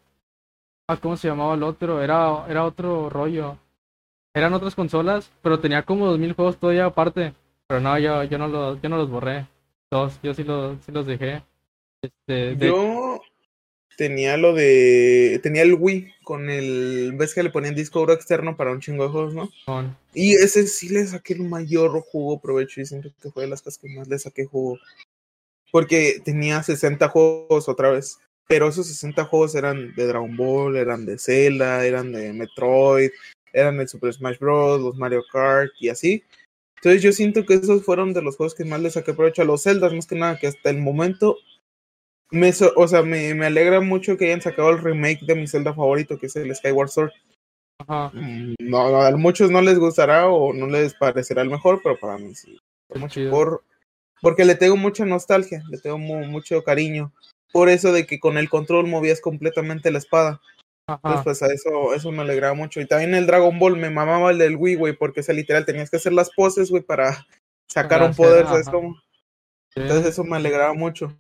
Ah, ¿cómo se llamaba el otro? Era era otro rollo. Eran otras consolas, pero tenía como 2000 juegos todavía aparte. Pero no, yo yo no los yo no los borré. Todos, yo sí los sí los dejé. Este, de- Yo tenía lo de. Tenía el Wii con el. ¿Ves que le ponían disco duro externo para un chingo de juegos, no? con- Y ese sí le saqué el mayor jugo provecho y siento que fue de las cosas que más le saqué jugo. Porque tenía 60 juegos otra vez. Pero esos 60 juegos eran de Dragon Ball, eran de Zelda, eran de Metroid, eran de Super Smash Bros., los Mario Kart y así. Entonces yo siento que esos fueron de los juegos que más le saqué provecho a los Zeldas, más que nada, que hasta el momento me, so- o sea, me, me alegra mucho que hayan sacado el remake de mi Zelda favorito, que es el Skyward Sword. ajá, Mm, No, no, a muchos no les gustará o no les parecerá el mejor, pero para mí sí. Por, porque le tengo mucha nostalgia, le tengo mu- mucho cariño. Por eso de que con el control movías completamente la espada. Entonces, ajá. pues a eso, eso me alegraba mucho. Y también el Dragon Ball me mamaba el del Wii, güey, porque o sea, literal tenías que hacer las poses, güey, para sacar un poder, ¿sabes cómo? Sí. Entonces eso me alegraba mucho.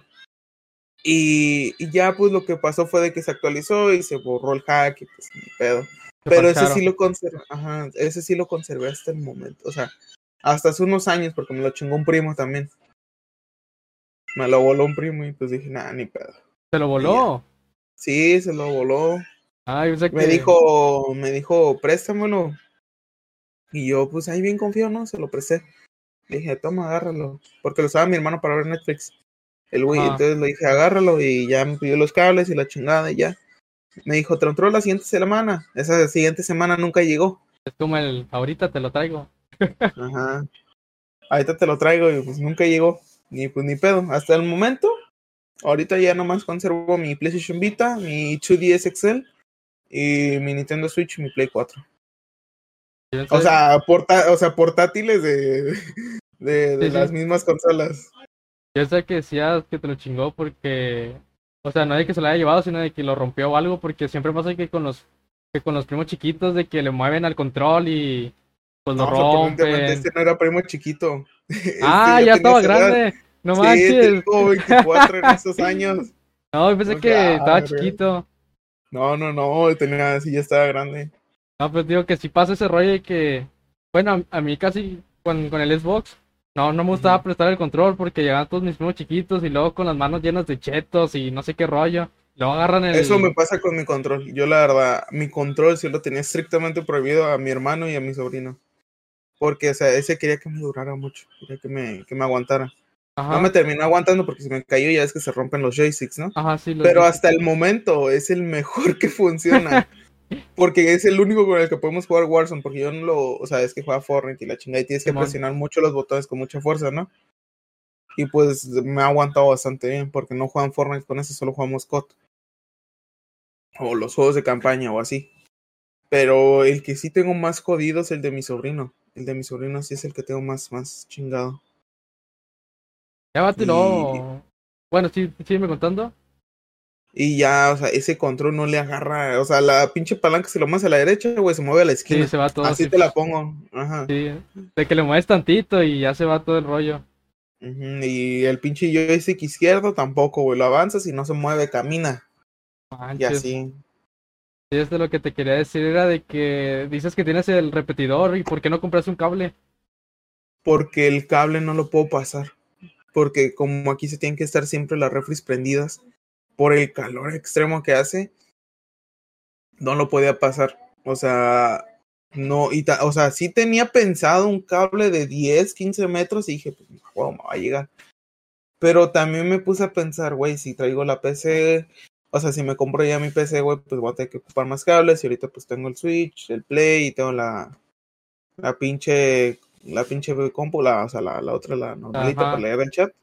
Y, y ya pues lo que pasó fue de que se actualizó y se borró el hack y pues ni pedo. Pero ese sí lo conservé, ajá, ese sí lo conservé hasta el momento, o sea, hasta hace unos años porque me lo chingó un primo también. Me lo voló un primo y pues dije, nada, ni pedo. Se lo voló. Sí, se lo voló. Ay, o sea que Me dijo, me dijo, préstamelo. Y yo, pues ahí bien confío, ¿no? Se lo presté. Le dije, toma, agárralo. Porque lo usaba mi hermano para ver Netflix. El güey, Ah. entonces le dije, agárralo. Y ya me pidió los cables y la chingada y ya. Me dijo, te entrego la siguiente semana. Esa siguiente semana nunca llegó. Es como el ahorita te lo traigo. Ajá. Ahorita te lo traigo y pues nunca llegó. Ni pues ni pedo. Hasta el momento, ahorita ya nomás conservo mi PlayStation Vita, mi 2DS XL y mi Nintendo Switch y mi Play 4. Yo O sea, porta o sea portátiles de, de, de Sí, las sí. mismas consolas. Yo sé que decías que te lo chingó porque, o sea, no de que se lo haya llevado, sino de que lo rompió o algo, porque siempre pasa que con los, que con los primos chiquitos de que le mueven al control y pues lo No, sorprendentemente, rompen. este no era primo chiquito. Este ah, ya, estaba edad. grande. No sí, manches. tengo 24 en esos años. No, yo pensé No, que ya, estaba chiquito. No, no, no, tenía, sí, ya estaba grande. No, pues digo que si pasa ese rollo de que, bueno, a, a mí casi con, con el Xbox, no, no me gustaba prestar el control porque llegaban todos mis primos chiquitos y luego con las manos llenas de chetos y no sé qué rollo. Luego agarran el... Eso me pasa con mi control. Yo, la verdad, mi control sí lo tenía estrictamente prohibido a mi hermano y a mi sobrino. Porque, o sea, ese quería que me durara mucho, quería que me, que me aguantara. Ajá, No me terminó aguantando porque se me cayó, ya es que se rompen los joysticks, ¿no? ajá, sí. Pero hasta el momento es el mejor que funciona. Porque es el único con el que podemos jugar Warzone. Porque yo no lo. O sea, es que juega Fortnite y la chingada. Y tienes que presionar mucho los botones con mucha fuerza, ¿no? Y pues me ha aguantado bastante bien. Porque no juegan Fortnite con ese, solo jugamos COD. O los juegos de campaña o así. Pero el que sí tengo más jodido es el de mi sobrino. El de mi sobrino sí es el que tengo más, más chingado. Ya y- luego... Bueno, sí, sígueme contando. Y ya, o sea, ese control no le agarra. O sea, la pinche palanca se lo mueves a la derecha, güey, se mueve a la Sí, esquina. se va todo Así así. te la pongo. Ajá. Sí, de que le mueves tantito y ya se va todo el rollo. Ujú, Y el pinche joystick izquierdo tampoco, güey. Lo avanzas y no se mueve, camina. Y así. Sí, es de lo que te quería decir, era de que dices que tienes el repetidor y ¿por qué no compras un cable? Porque el cable no lo puedo pasar. Porque como aquí se tienen que estar siempre las refris prendidas por el calor extremo que hace, no lo podía pasar. O sea, no, y ta- o sea, sí tenía pensado un cable de 10, 15 metros y dije, pues, wow, me va a llegar. Pero también me puse a pensar, güey, si traigo la PC, o sea, si me compro ya mi PC, güey, pues voy a tener que ocupar más cables y ahorita pues tengo el Switch, el Play y tengo la, la pinche, la pinche compu, la, o sea, la, la otra, la normalita Ajá. para leer el chat.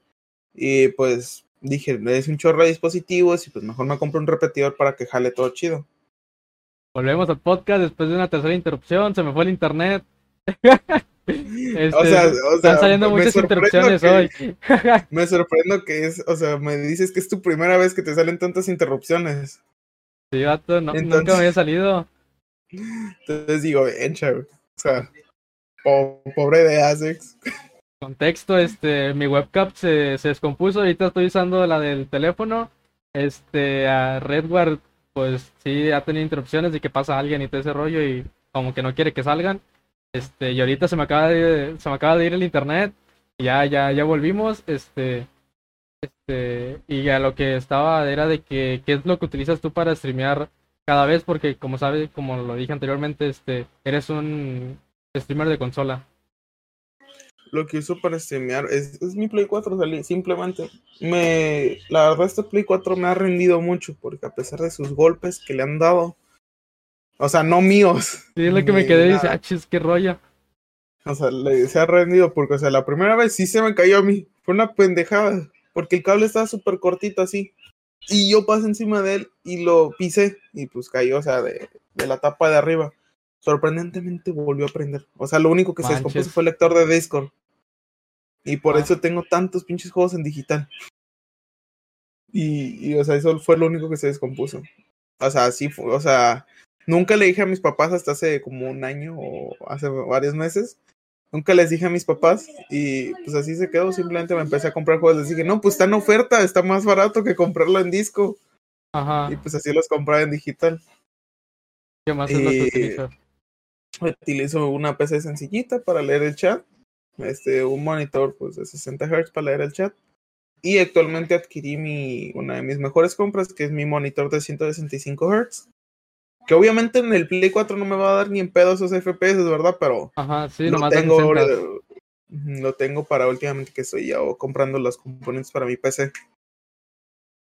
Y pues dije, es un chorro de dispositivos y pues mejor me compro un repetidor para que jale todo chido. Volvemos al podcast después de una tercera interrupción, se me fue el internet. Este, O sea, o están sea, saliendo me muchas interrupciones que- hoy. Me sorprendo que es, o sea, me dices que es tu primera vez que te salen tantas interrupciones. Sí, vato, no- nunca me había salido. Entonces digo, encha. O sea, po- pobre de Asex. Contexto, este, mi webcam se, se descompuso, ahorita estoy usando la del teléfono. Este, a Redward, pues sí, ha tenido interrupciones de que pasa alguien y todo ese rollo y como que no quiere que salgan. Este, y ahorita se me acaba de, se me acaba de ir el internet. Ya, ya, ya volvimos. Este, este, y a lo que estaba era de que, ¿qué es lo que utilizas tú para streamear cada vez? Porque como sabes, como lo dije anteriormente, este, eres un streamer de consola. Lo que uso para streamear es, es mi Play 4, salí, simplemente. Me, la verdad, este Play 4 me ha rendido mucho, porque a pesar de sus golpes que le han dado, o sea, no míos. Sí, es lo que me quedé y dice, ah, chis, qué rollo. O sea, le, se ha rendido porque, o sea, la primera vez sí se me cayó a mí. Fue una pendejada. Porque el cable estaba súper cortito así. Y yo pasé encima de él y lo pisé. Y pues cayó, o sea, de, de la tapa de arriba. Sorprendentemente volvió a prender. O sea, lo único que se Manches. descompuso fue el lector de Discord. Y por Ah. eso tengo tantos pinches juegos en digital. Y, y, o sea, eso fue lo único que se descompuso. O sea, sí fue, o sea, nunca le dije a mis papás hasta hace como un año o hace varios meses. Nunca les dije a mis papás y pues así se quedó. Simplemente me empecé a comprar juegos. Les dije, no, pues está en oferta, está más barato que comprarlo en disco. Ajá. Y pues así los compraba en digital. ¿Qué más es lo que utilizas? Utilizo una PC sencillita para leer el chat. Este, un monitor pues de 60 Hz para leer el chat. Y actualmente adquirí mi, una de mis mejores compras, que es mi monitor de 165 Hz. Que obviamente en el Play 4 no me va a dar ni en pedo esos FPS, ¿verdad? Pero Ajá, sí, lo tengo, 60. lo, lo tengo para últimamente que estoy ya comprando los componentes para mi PC.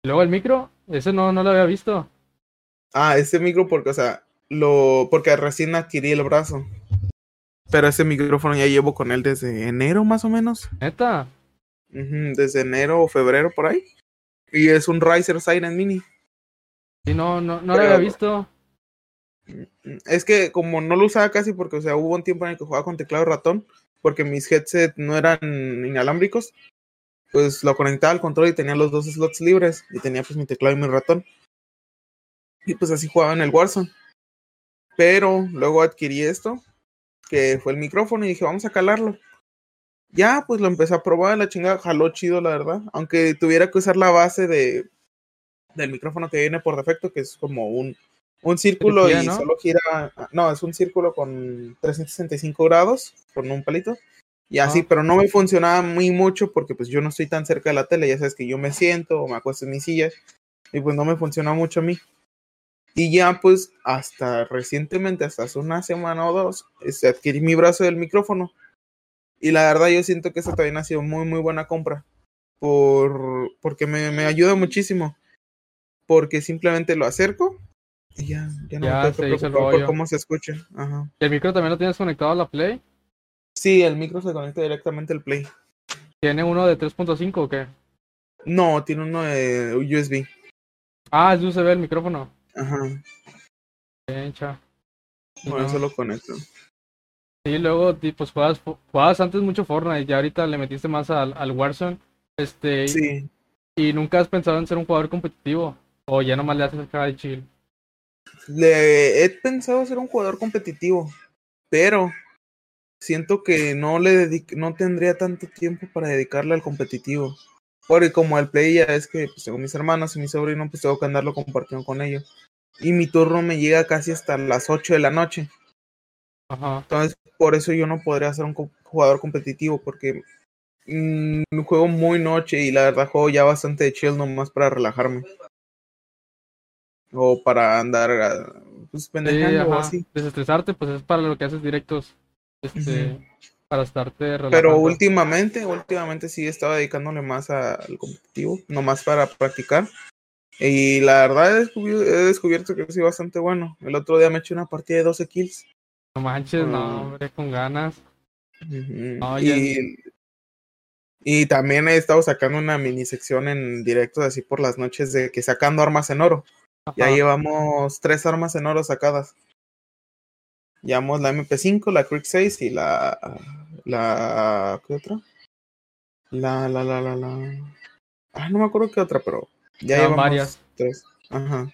Luego el micro, ese no, no lo había visto. Ah, ese micro porque, o sea, lo porque recién adquirí el brazo. Pero ese micrófono ya llevo con él desde enero más o menos. Neta. Desde enero o febrero por ahí. Y es un Riser Siren Mini. Sí, no, no, no lo había visto. Es que como no lo usaba casi porque, o sea, hubo un tiempo en el que jugaba con teclado y ratón, porque mis headsets no eran inalámbricos, pues lo conectaba al control y tenía los dos slots libres y tenía pues mi teclado y mi ratón. Y pues así jugaba en el Warzone. Pero luego adquirí esto, que fue el micrófono y dije, vamos a calarlo. Ya, pues lo empecé a probar, la chingada jaló chido, la verdad. Aunque tuviera que usar la base de del micrófono que viene por defecto, que es como un, un círculo y ¿no? solo gira. No, es un círculo con 365 grados, con un palito. Y así, Ah. pero no me funcionaba muy mucho porque pues yo no estoy tan cerca de la tele, ya sabes que yo me siento o me acuesto en mi silla y pues no me funciona mucho a mí. Y ya pues hasta recientemente, hasta hace una semana o dos, este, adquirí mi brazo del micrófono. Y la verdad yo siento que esta también ha sido muy muy buena compra. Por, porque me, me ayuda muchísimo. Porque simplemente lo acerco y ya, ya no Ya me tengo que preocupar por cómo se escucha. Ajá. ¿El micro también lo tienes conectado a la Play? Sí, el micro se conecta directamente al play. ¿Tiene uno de 3.5 o qué? No, tiene uno de USB. Ah, es USB el micrófono. Ajá. Bien, cha. Sí, Por no. eso lo conecto. Sí, luego, pues jugabas, jugabas antes mucho Fortnite, ya ahorita le metiste más al, al Warzone. Este, Sí. y nunca has pensado en ser un jugador competitivo. O ya nomás le haces acá de chill. Le he pensado ser un jugador competitivo, pero siento que no le dedic- no tendría tanto tiempo para dedicarle al competitivo. Porque como el play ya es que pues, tengo mis hermanos y mi sobrino, pues tengo que andarlo compartiendo con ellos. Y mi turno me llega casi hasta las 8 de la noche. Ajá. Entonces, por eso yo no podría ser un jugador competitivo, porque mm, juego muy noche y la verdad juego ya bastante de chill nomás para relajarme. O para andar ah, pues, Sí, pendejando o ajá. así. Desestresarte, pues es para lo que haces directos. Este, para estarte relajando. Pero últimamente, últimamente sí estaba dedicándole más al competitivo, nomás para practicar. Y la verdad he descubierto, he descubierto que soy bastante bueno. El otro día me eché una partida de 12 kills. No manches, no, hombre, con ganas. No, ya- y, y también he estado sacando una mini sección en directo así por las noches de que sacando armas en oro. Ya Ajá. llevamos tres armas en oro sacadas. Llevamos la MP5, la Quick 6 y la. la ¿Qué otra? La, la, la, la, la. Ah, no me acuerdo qué otra, pero ya Llevan varias. tres. Ajá.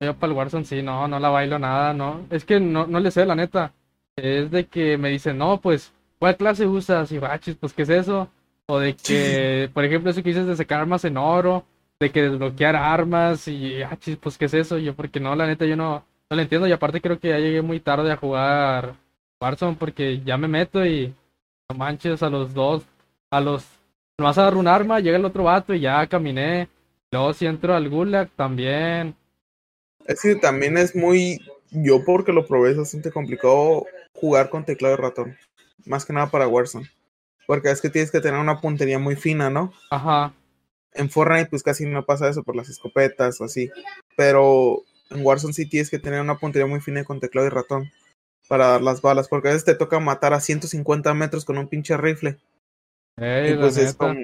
Yo para el Warzone sí, no, no la bailo nada, no. Es que no, no le sé, la neta. Es de que me dicen, no, pues, ¿cuál clase usas? Y baches, pues, ¿qué es eso? O de que, por ejemplo, eso que dices de sacar armas en oro, de que desbloquear armas y, ah, chis, pues, ¿qué es eso? Yo, porque no, la neta, yo no, no lo entiendo. Y aparte creo que ya llegué muy tarde a jugar Warzone porque ya me meto y, no manches, a los dos, a los, nomás agarro un arma, llega el otro vato y ya caminé. Luego si entro al Gulag también. Es que también es muy. Yo, porque lo probé, es bastante complicado jugar con teclado y ratón. Más que nada para Warzone. Porque es que tienes que tener una puntería muy fina, ¿no? Ajá. En Fortnite pues casi no pasa eso por las escopetas o así. Pero en Warzone sí tienes que tener una puntería muy fina con teclado y ratón para dar las balas. Porque a veces te toca matar a 150 metros con un pinche rifle. Ey, Y pues es neta. como...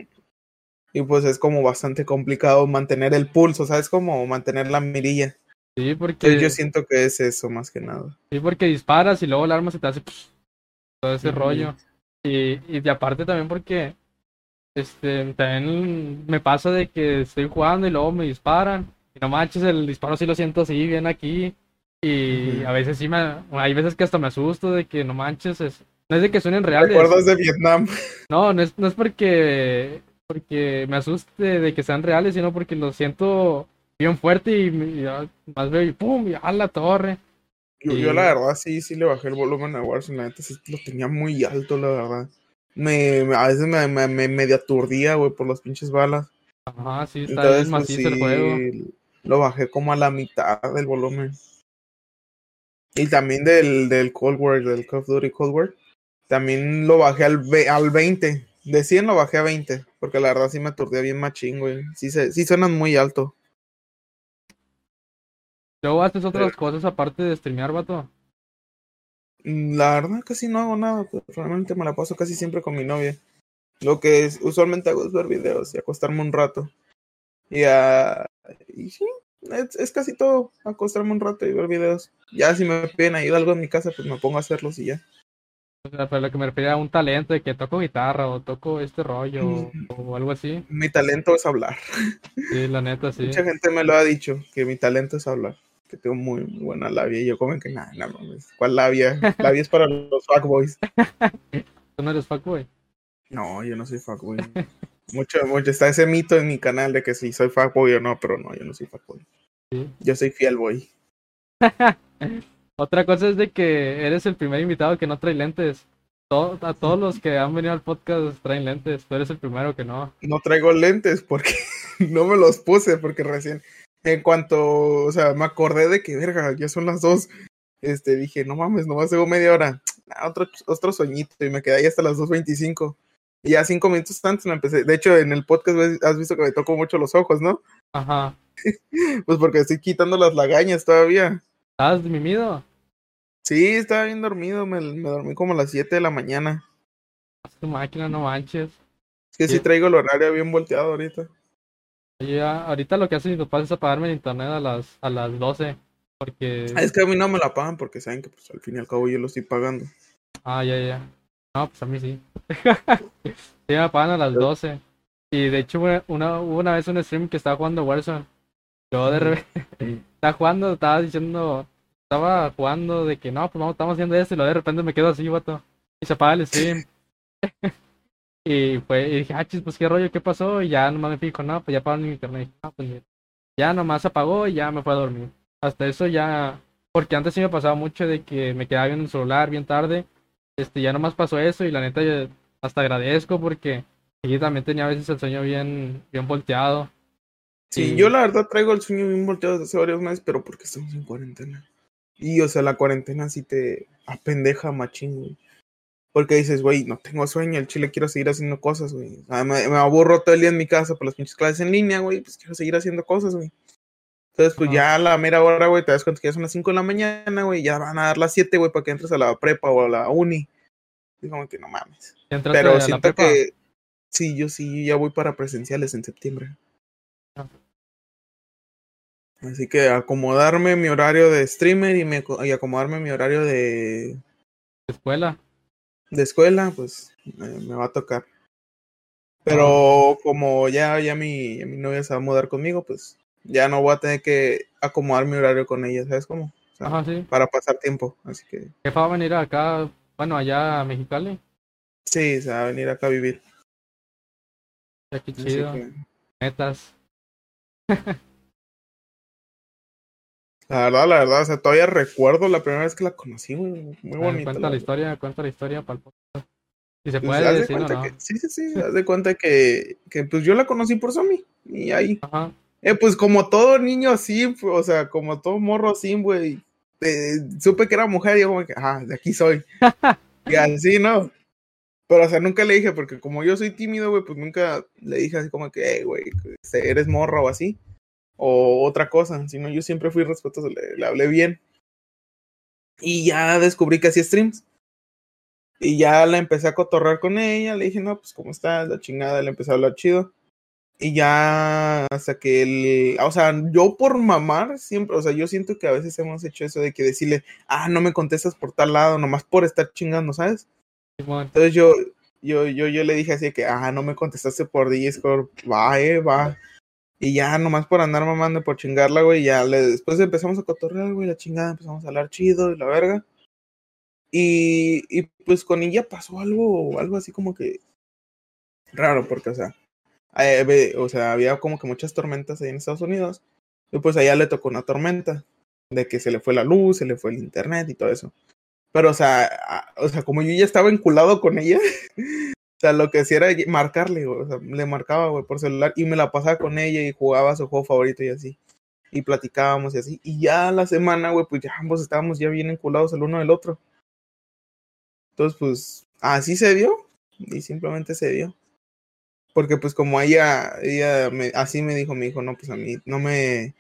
Y pues es como bastante complicado mantener el pulso, ¿sabes? Como mantener la mirilla. Sí, porque, Entonces yo siento que es eso más que nada. sí, porque disparas y luego el arma se te hace psh, todo ese rollo. Y, y de aparte también porque este también me pasa de que estoy jugando y luego me disparan. Y no manches, el disparo sí lo siento así, bien aquí. Y a veces sí me, hay veces que hasta me asusto de que no manches, es, no es de que suenen reales. ¿Recuerdas de Vietnam? No, no es, no es porque, porque me asuste de que sean reales, sino porque lo siento bien fuerte y, y más veo y pum, y a la torre. Yo, Y- yo la verdad sí, sí le bajé el volumen a Warzone, la neta sí lo tenía muy alto, la verdad. Me, me- a veces me, me, me medio aturdía, güey, por las pinches balas. Ajá, sí, está Entonces, bien pues macizo el sí, juego. lo bajé como a la mitad del volumen. Y también del, del Cold War, del Call of Duty Cold War. También lo bajé al, al 20. De 100 lo bajé a 20. Porque la verdad sí me aturdía bien machín, güey. Sí, se, sí suenan muy alto. ¿Luego haces otras cosas aparte de streamear, vato? Mm, la verdad casi no hago nada. Pues, realmente me la paso casi siempre con mi novia. Lo que es, usualmente hago es ver videos y acostarme un rato. Y, uh, y sí, es, es, casi todo. Acostarme un rato y ver videos. Ya si me piden ayuda algo en mi casa, pues me pongo a hacerlos y ya. O sea, pero lo que me refería a un talento de que toco guitarra o toco este rollo o, o algo así. Mi talento es hablar. Sí, la neta, sí. Mucha gente me lo ha dicho, que mi talento es hablar. Que tengo muy, muy buena labia. Y yo como que nada, no mames. ¿Cuál labia? labia es para los fuckboys. ¿Tú no eres fuckboy? No, yo no soy fuckboy. mucho, mucho. Está ese mito en mi canal de que si soy fuckboy o no, pero no, yo no soy fuckboy. Sí. Yo soy fiel boy. Otra cosa es de que eres el primer invitado que no trae lentes. Todo, a todos los que han venido al podcast traen lentes, tú eres el primero que no. No traigo lentes porque no me los puse, porque recién, en cuanto, o sea, me acordé de que, verga, ya son las dos. Este, dije, no mames, nomás tengo media hora. Ah, otro, otro sueñito, y me quedé ahí hasta las 2.25. Y ya cinco minutos antes me empecé. De hecho, en el podcast has visto que me toco mucho los ojos, ¿no? Ajá. pues porque estoy quitando las lagañas todavía. ¿Estás mimido? Sí, estaba bien dormido. Me, me dormí como a las 7 de la mañana. Tu máquina, no manches. Es que sí, sí traigo el horario bien volteado ahorita. Ya, ahorita lo que hacen mis papás es apagarme el internet a las, a las 12. Porque. Es que a mí no me la pagan porque saben que pues al fin y al cabo yo lo estoy pagando. Ah, ya, ya. No, pues a mí sí. sí, me apagan a las 12. Y de hecho, una, hubo una vez un stream que estaba jugando Warzone. Yo de repente estaba jugando, estaba diciendo, estaba jugando de que no, pues vamos, estamos haciendo esto y luego de repente me quedo así, vato. Y se apaga el stream. y fue, y dije, ah, chis, pues qué rollo, qué pasó. Y ya nomás me fijo, no, pues ya apagó mi internet. Ah, pues ya nomás apagó y ya me fue a dormir. Hasta eso ya, porque antes sí me pasaba mucho de que me quedaba viendo el celular bien tarde. Este, ya nomás pasó eso y la neta hasta agradezco porque yo también tenía a veces el sueño bien, bien volteado. Sí, y... yo la verdad traigo el sueño bien volteado desde hace varios meses, pero porque estamos en cuarentena. Y, o sea, la cuarentena sí te apendeja machín, güey. Porque dices, güey, no tengo sueño, el chile quiero seguir haciendo cosas, güey. Me, me, aburro todo el día en mi casa por las pinches clases en línea, güey, pues quiero seguir haciendo cosas, güey. Entonces, pues ah. ya a la mera hora, güey, te das cuenta que ya son las 5 de la mañana, güey, ya van a dar las 7, güey, para que entres a la prepa o a la uni. Como que no mames. Pero siento que sí, yo sí, ya voy para presenciales en septiembre. Así que acomodarme mi horario de streamer y, me, y acomodarme mi horario de escuela. De escuela, pues me, me va a tocar. Pero ah. como ya, ya mi, mi novia se va a mudar conmigo, pues ya no voy a tener que acomodar mi horario con ella, ¿sabes cómo? O sea, Ajá, sí. Para pasar tiempo, así que... ¿Qué va a venir acá, bueno, allá a Mexicali? Sí, se va a venir acá a vivir. Ya, qué chido. Que... Metas. La verdad, la verdad, o sea, todavía recuerdo la primera vez que la conocí, muy, muy bonita. Cuenta la, la historia, cuenta la historia para el. Si se Pues, puede de decir o no. que, sí, sí, sí, haz de cuenta que, que pues yo la conocí por Somi, y ahí, Ajá. eh, pues como todo niño así, pues, o sea, como todo morro así, güey, eh, supe que era mujer y yo como que, ah, de aquí soy, y así, ¿no? Pero, o sea, nunca le dije, porque como yo soy tímido, güey, pues nunca le dije así como que, hey, güey, eres morra o así, o otra cosa, sino yo siempre fui respetuoso, le, le hablé bien. Y ya descubrí que hacía streams. Y ya la empecé a cotorrar con ella, le dije, no, pues, ¿cómo estás? La chingada, le empecé a hablar chido. Y ya hasta que el, o sea, yo por mamar siempre, o sea, yo siento que a veces hemos hecho eso de que decirle, ah, no me contestas por tal lado, nomás por estar chingando, ¿sabes? Entonces yo, yo, yo, yo le dije así que, ah, no me contestaste por Discord, va, eh, va. Y ya, nomás por andar mamando, por chingarla, güey, ya le, después empezamos a cotorrear, güey, la chingada, empezamos a hablar chido y la verga. Y, y pues con ella pasó algo, algo así como que raro, porque, o sea, eh, o sea, había como que muchas tormentas ahí en Estados Unidos. Y pues a ella le tocó una tormenta, de que se le fue la luz, se le fue el internet y todo eso. Pero, o sea, a- o sea, como yo ya estaba enculado con ella, o sea, lo que hacía era marcarle, güey, o sea, le marcaba, güey, por celular y me la pasaba con ella y jugaba su juego favorito y así. y platicábamos y así. Y ya la semana, güey, pues ya ambos estábamos ya bien enculados el uno del otro. Entonces, pues, así se dio. Y simplemente se dio. Porque pues como ella, ella me, así me dijo mi hijo, no, pues a mí no me,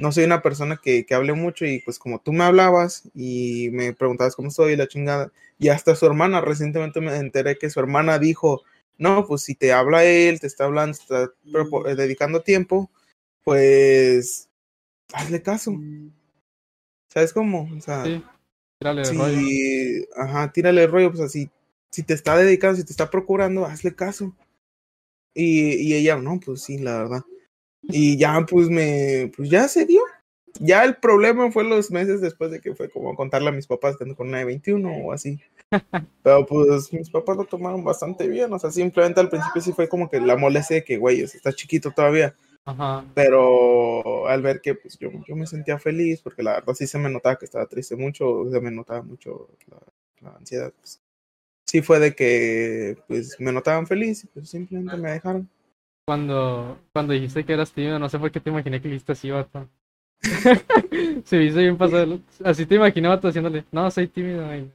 no soy una persona que, que hable mucho y pues como tú me hablabas y me preguntabas cómo estoy, la chingada, y hasta su hermana, recientemente me enteré que su hermana dijo, no, pues si te habla él, te está hablando, te está eh, dedicando tiempo, pues hazle caso. ¿Sabes cómo? O sea, Sí, tírale el si, rollo. ajá, tírale el rollo, pues así, si te está dedicando, si te está procurando, hazle caso. Y, y ella, no, pues sí, la verdad. Y ya, pues me, pues ya se dio. Ya el problema fue los meses después de que fue como contarle a mis papás que ando con una de 21 o así. Pero pues mis papás lo tomaron bastante bien. O sea, simplemente al principio sí fue como que la molestia de que, güey, o sea, está chiquito todavía. Ajá. Pero al ver que pues yo, yo me sentía feliz, porque la verdad sí se me notaba que estaba triste mucho, se me notaba mucho la, la ansiedad. Pues. Sí fue de que pues me notaban feliz y pues simplemente me dejaron. Cuando, cuando dijiste que eras tímido, no sé por qué te imaginé que dijiste así, vato. Se me hizo bien pasado. Así te imaginé, vato, haciéndole. No, soy tímido. güey".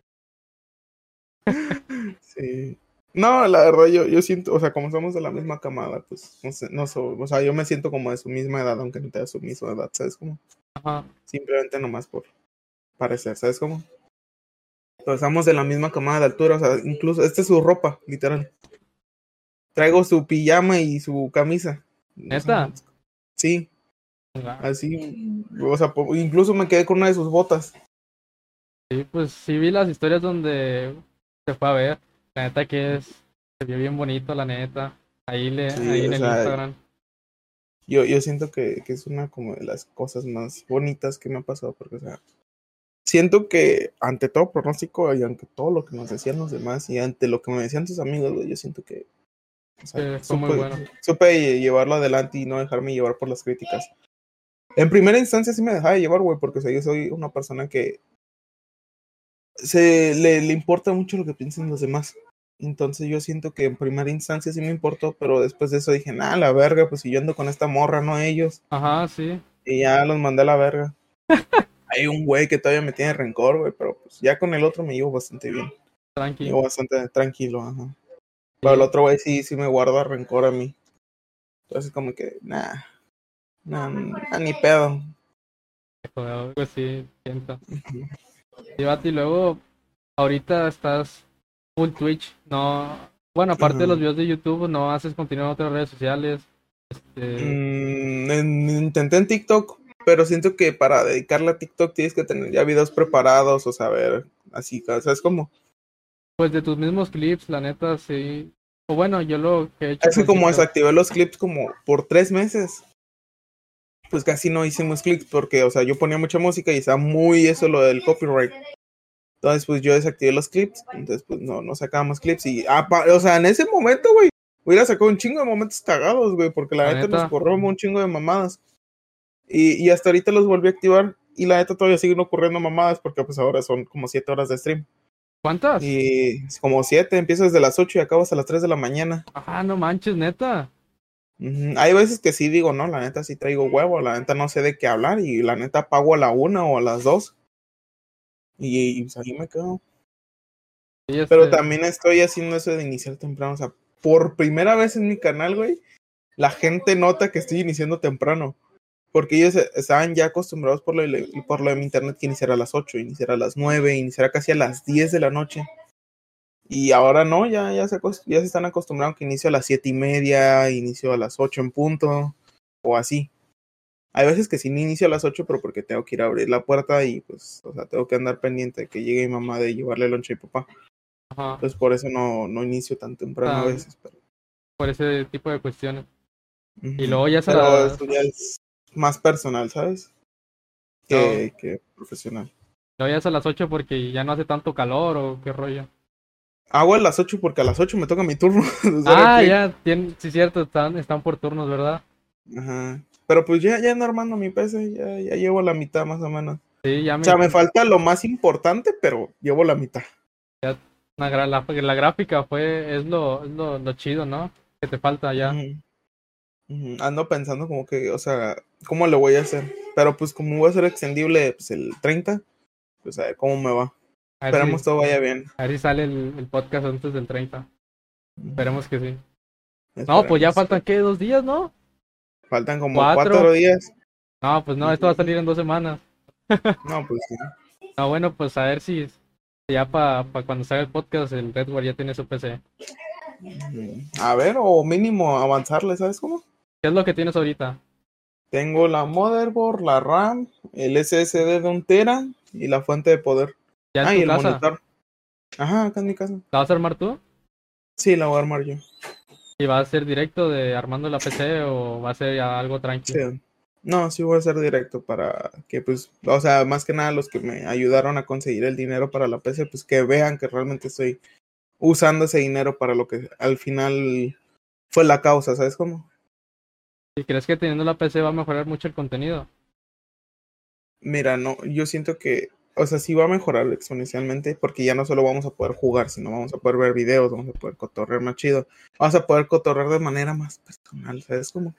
Sí. No, la verdad, yo, yo siento, o sea, como somos de la misma camada, pues, no sé, no so- o sea, yo me siento como de su misma edad, aunque no tenga su misma edad, ¿sabes cómo? Ajá. Simplemente nomás por parecer, ¿sabes cómo? Pero estamos de la misma camada de altura, o sea, incluso, esta es su ropa, literal. Traigo su pijama y su camisa. ¿Neta? Sí, Ah, así, o sea, incluso me quedé con una de sus botas. Sí, pues sí vi las historias donde se fue a ver. La neta que es, se vio bien bonito, la neta. Ahí, le, Sí, ahí en o el sea, Instagram. Yo, yo siento que, que es una como de las cosas más bonitas que me ha pasado, porque, o sea, siento que ante todo pronóstico y ante todo lo que nos decían los demás y ante lo que me decían tus amigos, güey, yo siento que o sea, Sí, fue muy supe, bueno. supe llevarlo adelante y no dejarme llevar por las críticas. En primera instancia sí me dejaba llevar, güey, porque o sea, yo soy una persona que se le, le importa mucho lo que piensen los demás. Entonces yo siento que en primera instancia sí me importó, pero después de eso dije, nah, la verga, pues si yo ando con esta morra, no ellos. Ajá, sí. Y ya los mandé a la verga. Hay un güey que todavía me tiene rencor, güey, pero pues ya con el otro me llevo bastante bien. Me Tranqui. llevo bastante tranquilo, ajá. Pero el Sí. otro güey sí, sí me guarda rencor a mí. Entonces como que, nah, nah, nah, ni pedo. Algo así, siento. Y y luego, ahorita estás full Twitch, no. Bueno, aparte de los videos de YouTube, no haces contenido en otras redes sociales. Este, Mm, en- intenté en TikTok, pero siento que para dedicarle a TikTok tienes que tener ya videos preparados o saber así, ¿sabes cómo? Pues de tus mismos clips, la neta, sí. O bueno, yo lo que he hecho. Con como desactivé los clips como por tres meses, pues casi no hicimos clips porque, o sea, yo ponía mucha música y estaba muy eso lo del copyright. Entonces, pues yo desactivé los clips, entonces pues no, no sacábamos clips y, ah, pa- o sea, en ese momento, güey, hubiera sacado un chingo de momentos cagados, güey, porque la, La neta, neta. nos corrió un chingo de mamadas. Y, y hasta ahorita los volví a activar y la neta todavía siguen ocurriendo mamadas porque pues ahora son como siete horas de stream. ¿Cuántas? Y como siete, empiezo desde las ocho y acabo hasta las tres de la mañana. Ah, no manches, neta. Hay veces que sí digo, no, la neta sí traigo huevo, la neta no sé de qué hablar y la neta pago a la una o a las dos. Y, y, pues ahí me quedo. Este, Pero también estoy haciendo eso de iniciar temprano. O sea, por primera vez en mi canal, güey, la gente nota que estoy iniciando temprano. Porque ellos eh, estaban ya acostumbrados por lo, de- por lo de mi internet que iniciara a las 8, iniciara a las 9, iniciara casi a las 10 de la noche. Y ahora no, ya, ya, se, ya se están acostumbrados que inicio a las 7 y media, inicio a las 8 en punto, o así. Hay veces que sí inicio a las 8, pero porque tengo que ir a abrir la puerta y pues, o sea, tengo que andar pendiente de que llegue mi mamá de llevarle lonche a mi papá. ajá, Entonces por eso no, no inicio tan temprano Ah. a veces. Pero, por ese tipo de cuestiones. Y luego ya se Pero la- eso ya es más personal, ¿sabes? Que, que profesional. Lo vayas a las 8 porque ya no hace tanto calor o qué rollo. Hago a las 8 porque a las 8 me toca mi turno. Ah, clip. ya, sí, cierto, están, están por turnos, ¿verdad? Ajá. Pero pues ya, ya ando armando mi PC, ya, ya llevo la mitad más o menos. Sí, ya me. O sea, me falta lo más importante, pero llevo la mitad. gra- la, la gráfica fue, es lo, es lo, lo chido, ¿no? Que te falta ya. Ujú. Ando pensando como que, o sea, ¿cómo le voy a hacer? Pero pues como voy a ser extendible pues, el 30, pues a ver cómo me va. A Esperemos si, todo vaya bien. a ver si sale el, el podcast antes del 30. Esperemos que sí. No, pues ya faltan, ¿qué? ¿Dos días, no? Faltan como cuatro. cuatro, días. No, pues no, esto va a salir en dos semanas. No, pues sí. No, bueno, pues a ver si ya para cuando salga el podcast el Redware ya tiene su PC. A ver, o mínimo avanzarle, ¿sabes cómo? ¿Qué es lo que tienes ahorita? Tengo la motherboard, la RAM, el SSD de un tera y la fuente de poder. ¿Ya en Ah, tu y el casa? monitor. Ajá, acá en mi casa. ¿La vas a armar tú? Sí, la voy a armar yo. ¿Y va a ser directo de armando la PC o va a ser ya algo tranquilo? Sí. No, sí voy a hacer directo para que, pues, o sea, más que nada los que me ayudaron a conseguir el dinero para la PC, pues que vean que realmente estoy usando ese dinero para lo que al final fue la causa, ¿sabes cómo? ¿Y crees que teniendo la PC va a mejorar mucho el contenido? Mira, no, yo siento que, o sea, sí va a mejorar exponencialmente porque ya no solo vamos a poder jugar, sino vamos a poder ver videos, vamos a poder cotorrear más chido, vamos a poder cotorrear de manera más personal, ¿sabes cómo?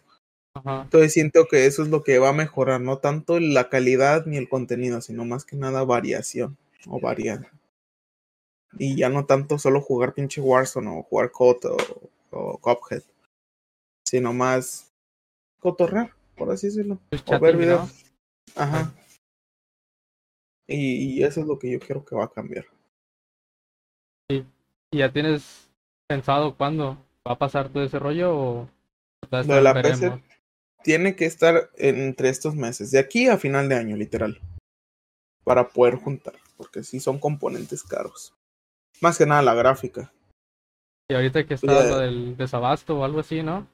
Ajá. Entonces siento que eso es lo que va a mejorar, no tanto la calidad ni el contenido, sino más que nada variación o variar. Y ya no tanto solo jugar pinche Warzone o jugar COD o, o Cuphead, sino más cotorrear, por así decirlo. O ver videos. ¿no? Ajá. Y, y eso es lo que yo creo que va a cambiar. ¿Y ya tienes pensado cuándo va a pasar todo ese rollo o Lo de la? PC tiene que estar entre estos meses, de aquí a final de año, literal, para poder juntar, porque sí son componentes caros. Más que nada la gráfica. Y ahorita que está Ya. lo del desabasto o algo así, ¿no?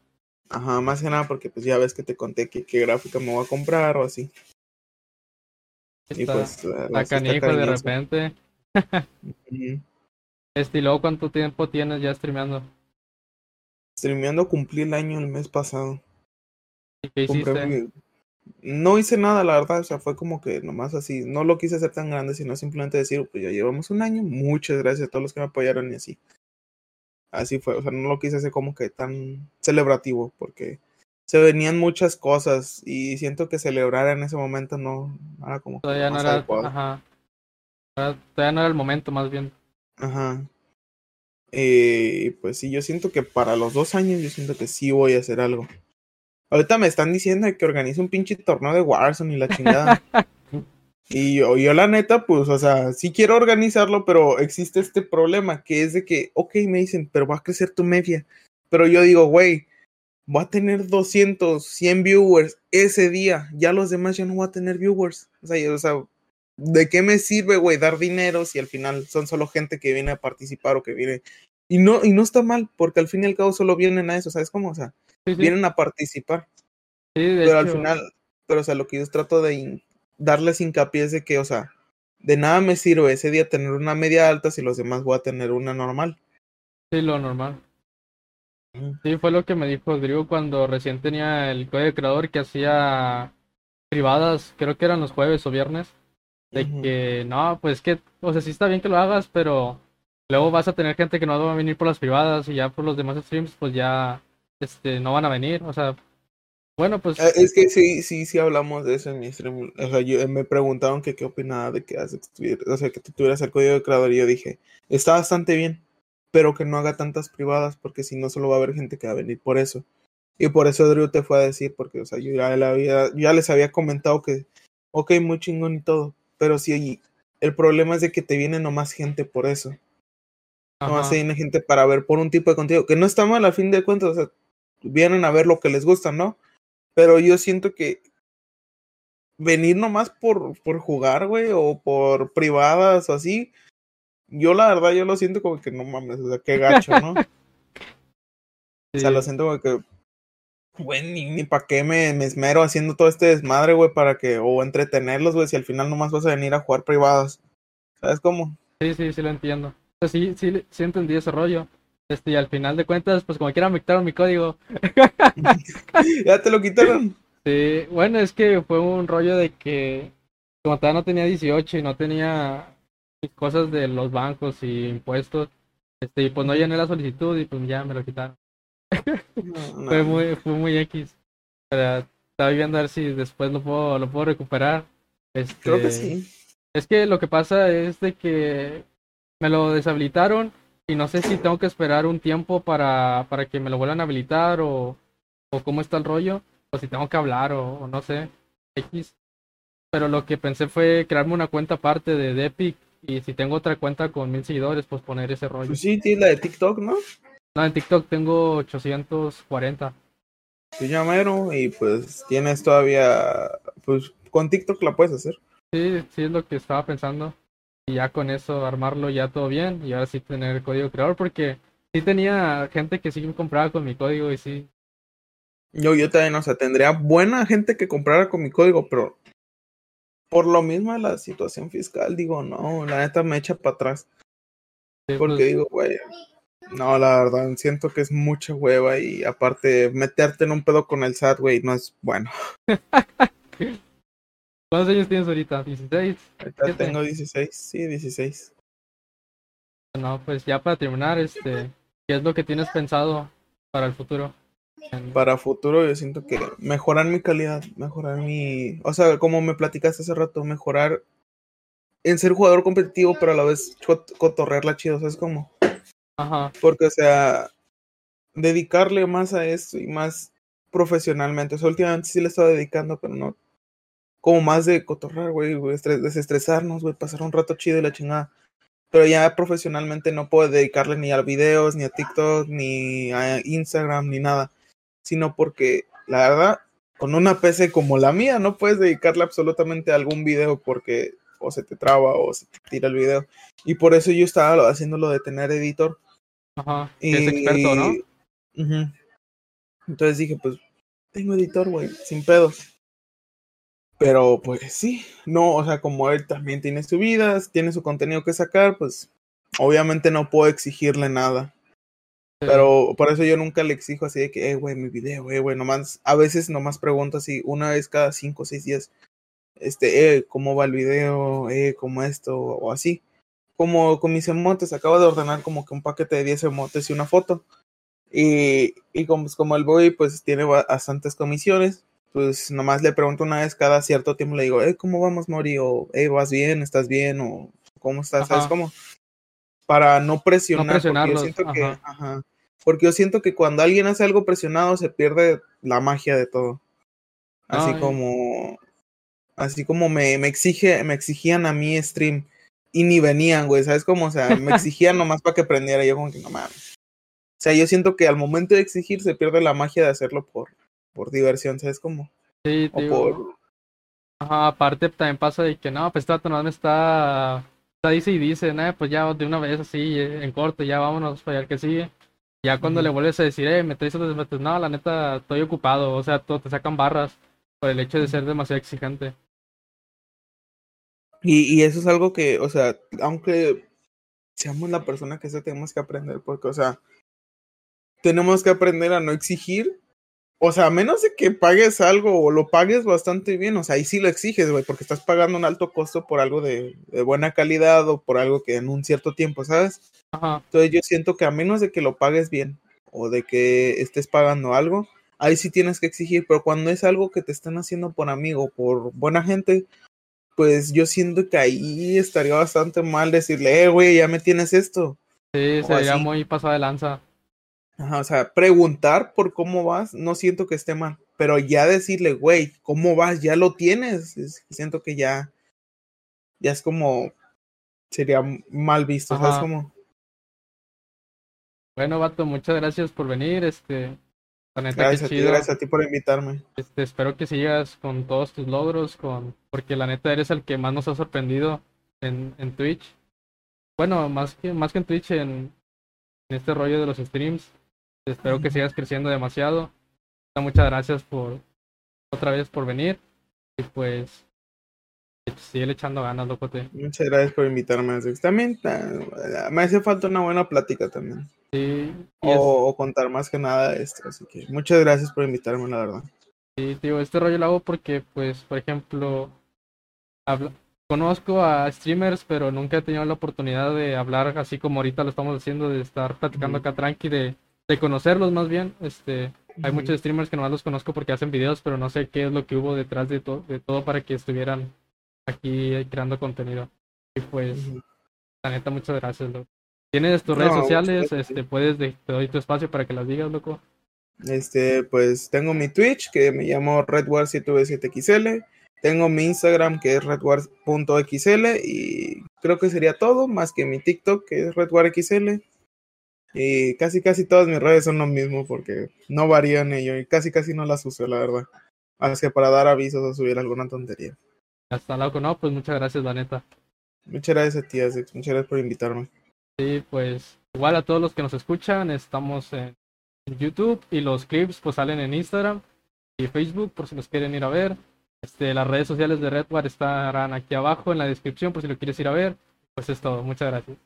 Ajá, más que nada porque pues ya ves que te conté que qué gráfica me voy a comprar o así. Y pues la- la- canijo de repente. Este, y luego, ¿cuánto tiempo tienes ya streameando? Streameando cumplí el año el mes pasado. ¿Y qué hiciste? mi- No hice nada, la verdad, o sea, fue como que nomás así, no lo quise hacer tan grande, sino simplemente decir, pues ya llevamos un año, muchas gracias a todos los que me apoyaron y así. Así fue, o sea, no lo quise hacer como que tan celebrativo, porque se venían muchas cosas y siento que celebrar en ese momento no era como que Todavía no era, ajá. Todavía todavía no era el momento, más bien. Ajá. Eh, pues sí, yo siento que para los dos años, yo siento que sí voy a hacer algo. Ahorita me están diciendo que organice un pinche torneo de Warzone y la chingada. y yo, yo la neta, pues, o sea, sí quiero organizarlo, pero existe este problema que es de que, ok, me dicen, pero va a crecer tu media. Pero yo digo, güey, voy a tener 200, 100 viewers ese día. Ya los demás ya no voy a tener viewers. O sea, yo- o sea, ¿de qué me sirve, güey, dar dinero si al final son solo gente que viene a participar o que viene... Y no, y no está mal, porque al fin y al cabo solo vienen a eso, ¿sabes cómo? O sea, Sí, sí. vienen a participar. Sí, Pero al final, pero o sea, lo que yo trato de darles hincapié de que, o sea, de nada me sirve ese día tener una media alta si los demás voy a tener una normal. Sí, lo normal. Sí, fue lo que me dijo Drew cuando recién tenía el código de creador que hacía privadas, creo que eran los jueves o viernes, de que no, pues que, o sea, sí está bien que lo hagas, pero luego vas a tener gente que no va a venir por las privadas y ya por los demás streams, pues ya, este, no van a venir, o sea, bueno, pues, Eh, Es que sí, sí, sí hablamos de eso en mi stream. O sea, yo, me preguntaron que qué opinaba de que, o sea, que tuvieras el código de creador y yo dije, está bastante bien, pero que no haga tantas privadas porque si no solo va a haber gente que va a venir por eso. Y por eso Drew te fue a decir, porque, o sea, yo ya, le había, yo ya les había comentado que, ok, muy chingón y todo, pero sí, el problema es de que te viene nomás gente por eso. Nomás ajá, te viene gente para ver por un tipo de contenido, que no está mal al fin de cuentas, o sea, vienen a ver lo que les gusta, ¿no? Pero yo siento que venir nomás por, por jugar, güey, o por privadas o así, yo la verdad, yo lo siento como que no mames, o sea, qué gacho, ¿no? O sea, lo siento como que, güey, ni, ni para qué me, me esmero haciendo todo este desmadre, güey, para que, o entretenerlos, güey, si al final nomás vas a venir a jugar privadas. ¿Sabes cómo? Sí, sí, sí lo entiendo. O sea, sí, sí, sí entendí ese rollo. Este, y al final de cuentas, pues como quiera me quitaron mi código. ya te lo quitaron. Sí, bueno, es que fue un rollo de que como todavía no tenía 18 y no tenía cosas de los bancos y impuestos, este, y pues no llené la solicitud y pues ya me lo quitaron. No, no. Fue muy, fue muy X. Pero estaba viendo a ver si después lo puedo, lo puedo recuperar. Este, Creo que sí. Es que lo que pasa es de que me lo deshabilitaron y no sé si tengo que esperar un tiempo para, para que me lo vuelvan a habilitar o, o cómo está el rollo, o si tengo que hablar o, o no sé, X. Pero lo que pensé fue crearme una cuenta aparte de, de Epic y si tengo otra cuenta con mil seguidores, pues poner ese rollo. Pues sí, tienes la de TikTok, ¿no? No, en TikTok tengo 840. Pues ya mero, y pues tienes todavía, pues con TikTok la puedes hacer. Sí, sí es lo que estaba pensando. Y ya con eso armarlo ya todo bien y ahora sí tener el código creador porque sí tenía gente que sí me compraba con mi código y sí. Yo, yo también, o sea, tendría buena gente que comprara con mi código, pero por lo mismo de la situación fiscal, digo, no, la neta me echa para atrás. sí, Porque pues, digo, güey, no, la verdad, siento que es mucha hueva y aparte meterte en un pedo con el SAT, güey, no es bueno. ¿Cuántos años tienes ahorita? ¿16? Ahorita tengo 16, sí, 16. No, pues ya para terminar, este, ¿qué es lo que tienes pensado para el futuro? Para futuro yo siento que mejorar mi calidad, mejorar mi, o sea, como me platicaste hace rato, mejorar en ser jugador competitivo, pero a la vez cot- cotorrearla chido, ¿sabes cómo? Ajá, Porque, o sea, dedicarle más a esto y más profesionalmente. O sea, últimamente sí le estaba dedicando, pero no. Como más de cotorrar, güey, güey, estres- desestresarnos, güey, pasar un rato chido y la chingada. Pero ya profesionalmente no puedo dedicarle ni a videos, ni a TikTok, ni a Instagram, ni nada. Sino porque, la verdad, con una PC como la mía, no puedes dedicarle absolutamente a algún video porque o se te traba o se te tira el video. Y por eso yo estaba haciéndolo de tener editor. ajá. que es experto, ¿no? Ujú. Entonces dije, pues, tengo editor, güey, sin pedos. Pero pues sí, no, o sea, como él también tiene su vida, tiene su contenido que sacar, pues obviamente no puedo exigirle nada. Pero por eso yo nunca le exijo así de que, eh, güey, mi video, eh, güey, nomás, a veces nomás pregunto así, una vez cada cinco o seis días, este, eh, ¿cómo va el video? Eh, ¿cómo esto? O así. Como con mis emotes, acabo de ordenar como que un paquete de 10 emotes y una foto. Y, y como, pues, como el boy pues tiene ba- bastantes comisiones, pues nomás le pregunto una vez cada cierto tiempo, le digo, eh, ¿cómo vamos, Mori? O, eh, ¿vas bien? ¿Estás bien? O, ¿cómo estás? ¿Sabes cómo? Para no presionar, porque yo presionarlos, siento que, ajá. porque yo siento que cuando alguien hace algo presionado se pierde la magia de todo. Así Ay. como, así como me, me exige, me exigían a mí stream y ni venían, güey, ¿sabes cómo? O sea, me exigían nomás para que prendiera, yo como que no mames. O sea, yo siento que al momento de exigir se pierde la magia de hacerlo por, por diversión, ¿sabes cómo? Sí, O digo, por, Ajá, aparte también pasa de que no, pues esta no me está, está dice y dice, nah, pues ya de una vez así, eh, en corto, ya vámonos para el que sigue. Ya cuando le vuelves a decir, eh, me traes otros desmetes, no, la neta, estoy ocupado, o sea, todo te sacan barras por el hecho de ser demasiado exigente. y, y eso es algo que, o sea, aunque seamos la persona que sea, tenemos que aprender, porque, o sea, tenemos que aprender a no exigir. O sea, a menos de que pagues algo o lo pagues bastante bien, o sea, ahí sí lo exiges, güey, porque estás pagando un alto costo por algo de, de buena calidad o por algo que en un cierto tiempo, ¿sabes? Ajá, Entonces yo siento que a menos de que lo pagues bien o de que estés pagando algo, ahí sí tienes que exigir, pero cuando es algo que te están haciendo por amigo, por buena gente, pues yo siento que ahí estaría bastante mal decirle, eh, güey, ya me tienes esto. sí, O sería así. muy pasada de lanza. Ajá, o sea, preguntar por cómo vas, no siento que esté mal, pero ya decirle, güey, ¿cómo vas? Ya lo tienes. Es- siento que ya, ya es como, sería mal visto, ¿sabes Ajá. cómo? Bueno, vato, muchas gracias por venir, este, la neta, Gracias a ti, gracias a ti por invitarme. Este, espero que sigas con todos tus logros, con, porque la neta eres el que más nos ha sorprendido en, en Twitch. Bueno, más que, más que en Twitch, en, en este rollo de los streams. Espero que sigas creciendo demasiado. Muchas gracias por otra vez por venir. Y pues, sigue echando ganas, locote. Muchas gracias por invitarme. También me hace falta una buena plática también. Sí, es- O, contar más que nada esto. Así que muchas gracias por invitarme, la verdad. Sí, digo, este rollo lo hago porque, pues, por ejemplo, conozco a streamers, pero nunca he tenido la oportunidad de hablar así como ahorita lo estamos haciendo, de estar platicando acá tranqui, de, de conocerlos más bien, este, Hay muchos streamers que nomás los conozco porque hacen videos, pero no sé qué es lo que hubo detrás de, to- de todo para que estuvieran aquí creando contenido. Y pues, la neta, muchas gracias, loco. Tienes tus redes No, sociales, este, puedes, de- te doy tu espacio para que las digas, loco. Este, pues tengo mi Twitch que me llamo redwar7v7xl. Tengo mi Instagram que es redwar.xl y creo que sería todo, más que mi TikTok que es redwarxl. Y casi casi todas mis redes son lo mismo porque no varían ello y casi casi no las uso, la verdad. Más que para dar avisos o subir alguna tontería. Hasta loco, no, pues muchas gracias, la neta. Muchas gracias a ti, Asex. Muchas gracias por invitarme. Sí, pues igual a todos los que nos escuchan, estamos en, YouTube y los clips pues salen en Instagram y Facebook por si los quieren ir a ver. Este, las redes sociales de Redwar estarán aquí abajo en la descripción por si lo quieres ir a ver. Pues es todo, muchas gracias.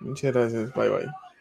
Muchas gracias. Bye bye.